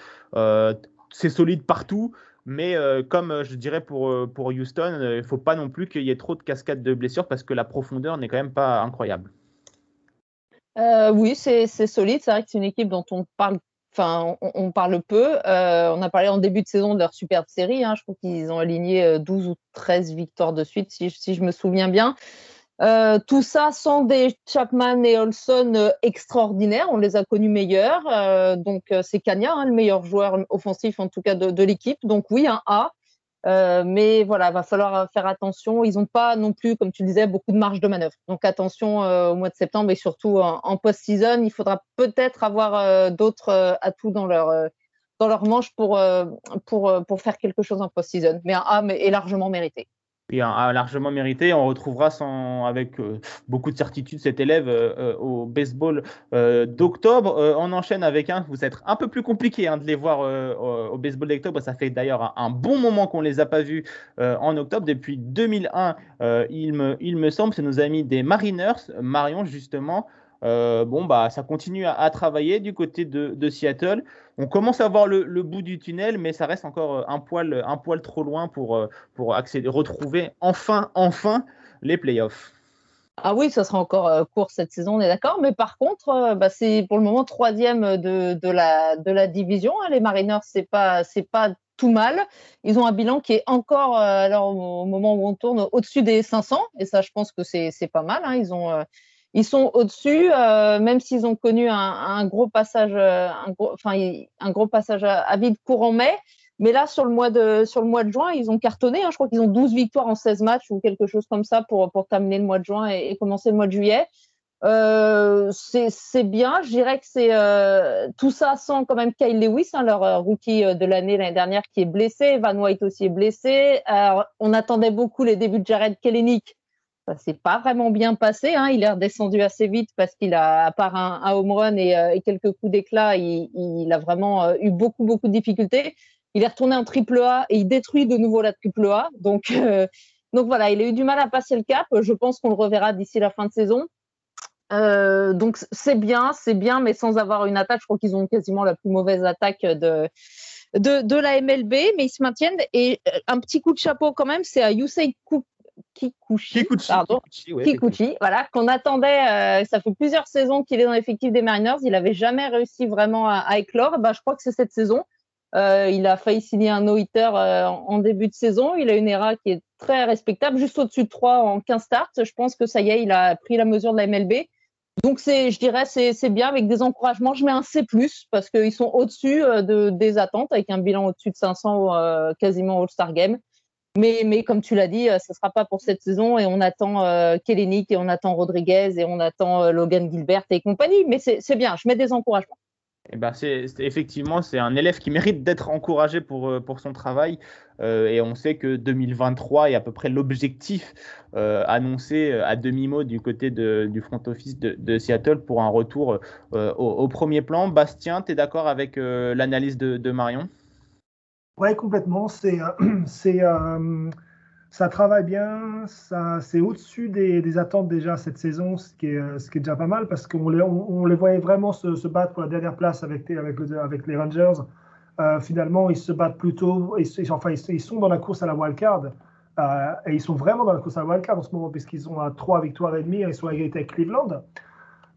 c'est solide partout. Mais euh, comme euh, je dirais pour, euh, Houston, il ne faut pas non plus qu'il y ait trop de cascades de blessures parce que la profondeur n'est quand même pas incroyable. oui, c'est solide. C'est vrai que c'est une équipe dont on parle, on, parle peu. on a parlé en début de saison de leur superbe série. Hein. Je crois qu'ils ont aligné 12 ou 13 victoires de suite, si je me souviens bien. Euh, tout ça sans des Chapman et Olson euh, extraordinaires. On les a connus meilleurs. Euh, donc, c'est Kanya, hein, le meilleur joueur offensif, en tout cas, de, l'équipe. Donc, oui, un A. mais voilà, va falloir faire attention. Ils n'ont pas non plus, comme tu disais, beaucoup de marge de manœuvre. Donc, attention au mois de septembre et surtout en, post-season. Il faudra peut-être avoir d'autres atouts dans leur, dans leur manche pour, pour, pour faire quelque chose en post-season. Mais un A est largement mérité. Puis un, largement mérité. On retrouvera avec euh, beaucoup de certitude cet élève euh, euh, au baseball d'octobre. on enchaîne avec un, vous êtes un peu plus compliqué hein, de les voir au baseball d'octobre. Ça fait d'ailleurs un, bon moment qu'on ne les a pas vus en octobre. Depuis 2001, il, me, il me semble, c'est nos amis des Mariners, Marion justement. Euh, bon, bah, ça continue à, travailler du côté de, Seattle. On commence à voir le, bout du tunnel, mais ça reste encore euh, un poil, un poil trop loin pour, euh, pour accéder, retrouver enfin, enfin les playoffs. Ah oui, ça sera encore court cette saison, on est d'accord. Mais par contre, bah, c'est pour le moment troisième de, de, la, de la division. Hein. Les Mariners, c'est pas, pas tout mal. Ils ont un bilan qui est encore, alors, au moment où on tourne, au-dessus des 500. Et ça, je pense que c'est, pas mal. Hein. Ils ont ils sont au-dessus, euh, même s'ils ont connu un, gros passage, euh, enfin, un gros passage à, vide courant mai. Mais là, sur le mois de, sur le mois de juin, ils ont cartonné. Hein. Je crois qu'ils ont 12 victoires en 16 matchs ou quelque chose comme ça pour, pour terminer le mois de juin et, commencer le mois de juillet. Euh, c'est bien. Je dirais que c'est tout ça sans quand même Kyle Lewis, hein, leur rookie de l'année l'année dernière, qui est blessé. Van White aussi est blessé. on attendait beaucoup les débuts de Jared Kellenic ça s'est pas vraiment bien passé. Hein. Il est redescendu assez vite parce qu'il a, à part un, home run euh, et, quelques coups d'éclat, il, a vraiment euh, eu beaucoup, beaucoup de difficultés. Il est retourné en triple A et il détruit de nouveau la triple A. Donc, euh, donc voilà, il a eu du mal à passer le cap. Je pense qu'on le reverra d'ici la fin de saison. donc c'est bien, c'est bien, mais sans avoir une attaque. Je crois qu'ils ont quasiment la plus mauvaise attaque de, de, de, la MLB, mais ils se maintiennent. Et un petit coup de chapeau quand même, c'est à Yusei Kikuchi, pardon, Kikuchi, voilà, qu'on attendait. Euh, ça fait plusieurs saisons qu'il est dans l'effectif des Mariners. Il n'avait jamais réussi vraiment à, éclore. Ben, je crois que c'est cette saison. Euh, il a failli signer un no-hitter euh, en début de saison. Il a une ERA qui est très respectable, juste au-dessus de 3 en 15 starts. Je pense que ça y est, il a pris la mesure de la MLB. Donc, c'est, je dirais, c'est, c'est bien avec des encouragements. Je mets un C, parce qu'ils sont au-dessus de, des attentes, avec un bilan au-dessus de 500 quasiment All-Star Game. Mais, comme tu l'as dit, euh, ce ne sera pas pour cette saison et on attend euh, Kellenic et on attend Rodriguez et on attend euh, Logan Gilbert et compagnie. Mais c'est bien, je mets des encouragements. Eh ben c'est, effectivement, c'est un élève qui mérite d'être encouragé pour, pour son travail. et on sait que 2023 est à peu près l'objectif annoncé à demi-mot du côté du front office de, Seattle pour un retour au, premier plan. Bastien, tu es d'accord avec l'analyse de Marion? Oui, complètement. C'est, euh, c'est, euh, ça travaille bien. Ça, c'est au-dessus des, attentes déjà cette saison, ce qui est, ce qui est déjà pas mal parce qu'on les, on, les voyait vraiment se, battre pour la dernière place avec, les Rangers. Euh, finalement, ils se battent plutôt. Ils, enfin, ils, sont dans la course à la wildcard. Euh, et ils sont vraiment dans la course à la wildcard en ce moment, puisqu'ils ont à trois victoires et demie ils sont à avec Cleveland.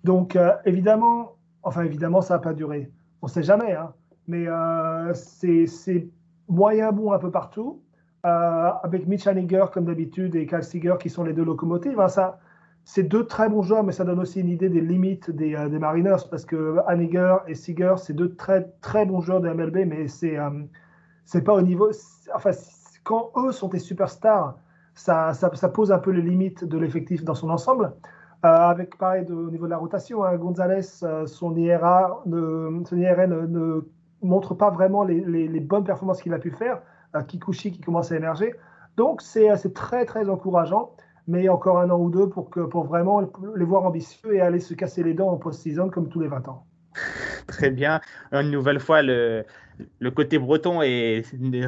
Donc, évidemment, enfin, évidemment, ça n'a pas duré. On ne sait jamais, hein, mais c'est moyen bon un peu partout, euh, avec Mitch Haniger comme d'habitude et Cal Seager qui sont les deux locomotives. Ça, c'est deux très bons joueurs, mais ça donne aussi une idée des limites des, euh, des Mariners parce que Haniger et Seager, c'est deux très très bons joueurs de MLB, mais c'est euh, c'est pas au niveau. Enfin, quand eux sont des superstars, ça, ça, pose un peu les limites de l'effectif dans son ensemble. avec pareil au niveau de la rotation, hein, Gonzalez, son IRA, son ne montre pas vraiment les, bonnes performances qu'il a pu faire. Kikuchi qui commence à émerger. Donc c'est très très encourageant, mais encore un an ou deux pour, que, pour vraiment les voir ambitieux et aller se casser les dents en post-season comme tous les 20 ans. Très bien. Une nouvelle fois, le, le côté breton est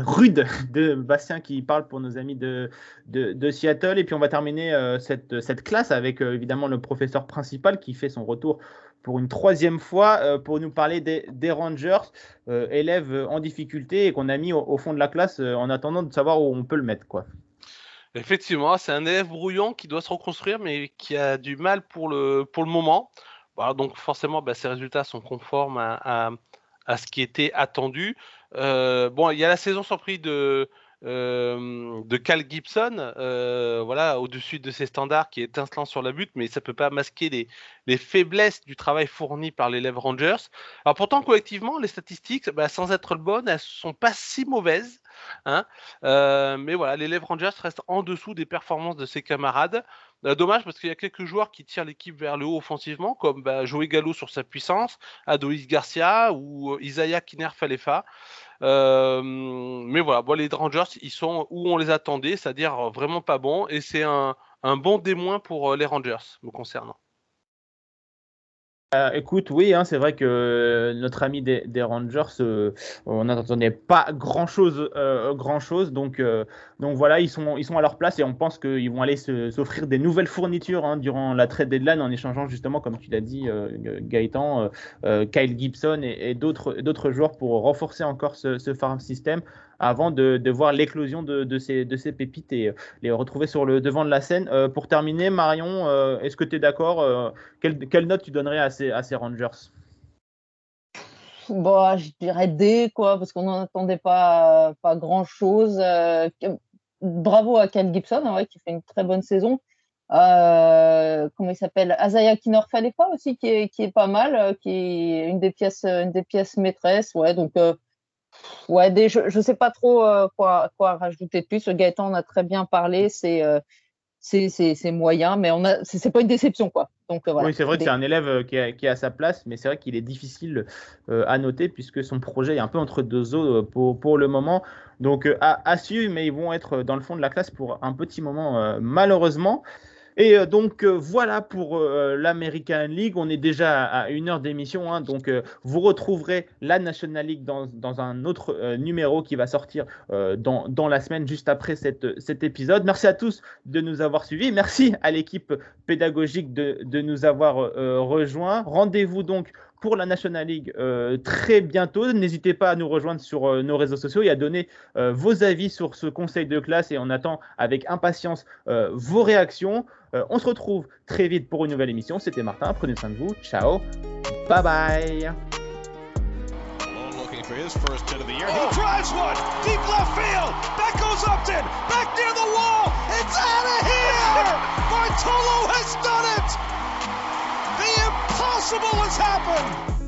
rude de Bastien qui parle pour nos amis de, de, Seattle. Et puis on va terminer euh, cette, cette, classe avec euh, évidemment le professeur principal qui fait son retour pour une troisième fois euh, pour nous parler des, Rangers, élèves en difficulté et qu'on a mis au, fond de la classe en attendant de savoir où on peut le mettre. quoi. Effectivement, c'est un élève brouillon qui doit se reconstruire mais qui a du mal pour le, pour le moment. donc forcément, bah, ses résultats sont conformes à ce qui était attendu. Euh, bon, il y a la saison surprise de, euh, de Cal Gibson, euh, voilà, au-dessus de ses standards, qui est étincelant sur la butte, mais ça peut pas masquer les, les faiblesses du travail fourni par l'élève Rangers. Alors pourtant, collectivement, les statistiques, bah, sans être bonnes, elles sont pas si mauvaises. Hein mais voilà, l'élève Rangers reste en dessous des performances de ses camarades. Euh, dommage parce qu'il y a quelques joueurs qui tirent l'équipe vers le haut offensivement, comme bah, Joey Gallo sur sa puissance, Adolis Garcia ou euh, Isaiah Kiner Falefa. mais voilà, bon, les Rangers, ils sont où on les attendait, c'est-à-dire vraiment pas bons, et c'est un, un bon démoin pour les Rangers, me concernant. Euh, écoute, oui, hein, c'est vrai que notre ami des, Rangers, euh, on n'attendait pas grand chose, euh, grand chose. Donc, voilà, ils sont, à leur place et on pense qu'ils vont aller s'offrir des nouvelles fournitures hein, durant la trade deadline en échangeant justement, comme tu l'as dit, Gaëtan, Kyle Gibson et, d'autres joueurs pour renforcer encore ce farm system avant de, voir l'éclosion de, ces, pépites et euh, les retrouver sur le devant de la scène. Euh, pour terminer, Marion, euh, est-ce que tu es d'accord quelle, note tu donnerais à ces, Rangers? Bon, je dirais D, quoi, parce qu'on n'en attendait pas, grand-chose. bravo à Ken Gibson, hein, qui fait une très bonne saison. comment il s'appelle? Azaya Kinor Falefa aussi, qui est, qui est pas mal, qui est une des pièces, une des pièces maîtresses. Ouais, donc Ouais, je ne sais pas trop euh, quoi, quoi rajouter de plus. Gaëtan en a très bien parlé. C'est euh, c'est moyen, mais on a c'est pas une déception quoi. Donc euh, voilà. Oui, c'est vrai que c'est un élève qui a, qui a, sa place, mais c'est vrai qu'il est difficile à noter puisque son projet est un peu entre deux eaux pour, pour le moment. Donc à, à, suivre, mais ils vont être dans le fond de la classe pour un petit moment malheureusement. Et euh, donc euh, voilà pour euh, l'American League. On est déjà à une heure d'émission, hein. donc vous retrouverez la National League dans, un autre numéro qui va sortir dans, la semaine juste après cet épisode. Merci à tous de nous avoir suivis. Merci à l'équipe pédagogique de, de nous avoir rejoints. Rendez-vous donc pour la National League euh, très bientôt. N'hésitez pas à nous rejoindre sur euh, nos réseaux sociaux et à donner euh, vos avis sur ce conseil de classe et on attend avec impatience vos réactions. on se retrouve très vite pour une nouvelle émission. C'était Martin, prenez soin de vous. Ciao. Bye bye. He drives one deep left field. Goes the wall. It's out of here. Bartolo impossible has happened!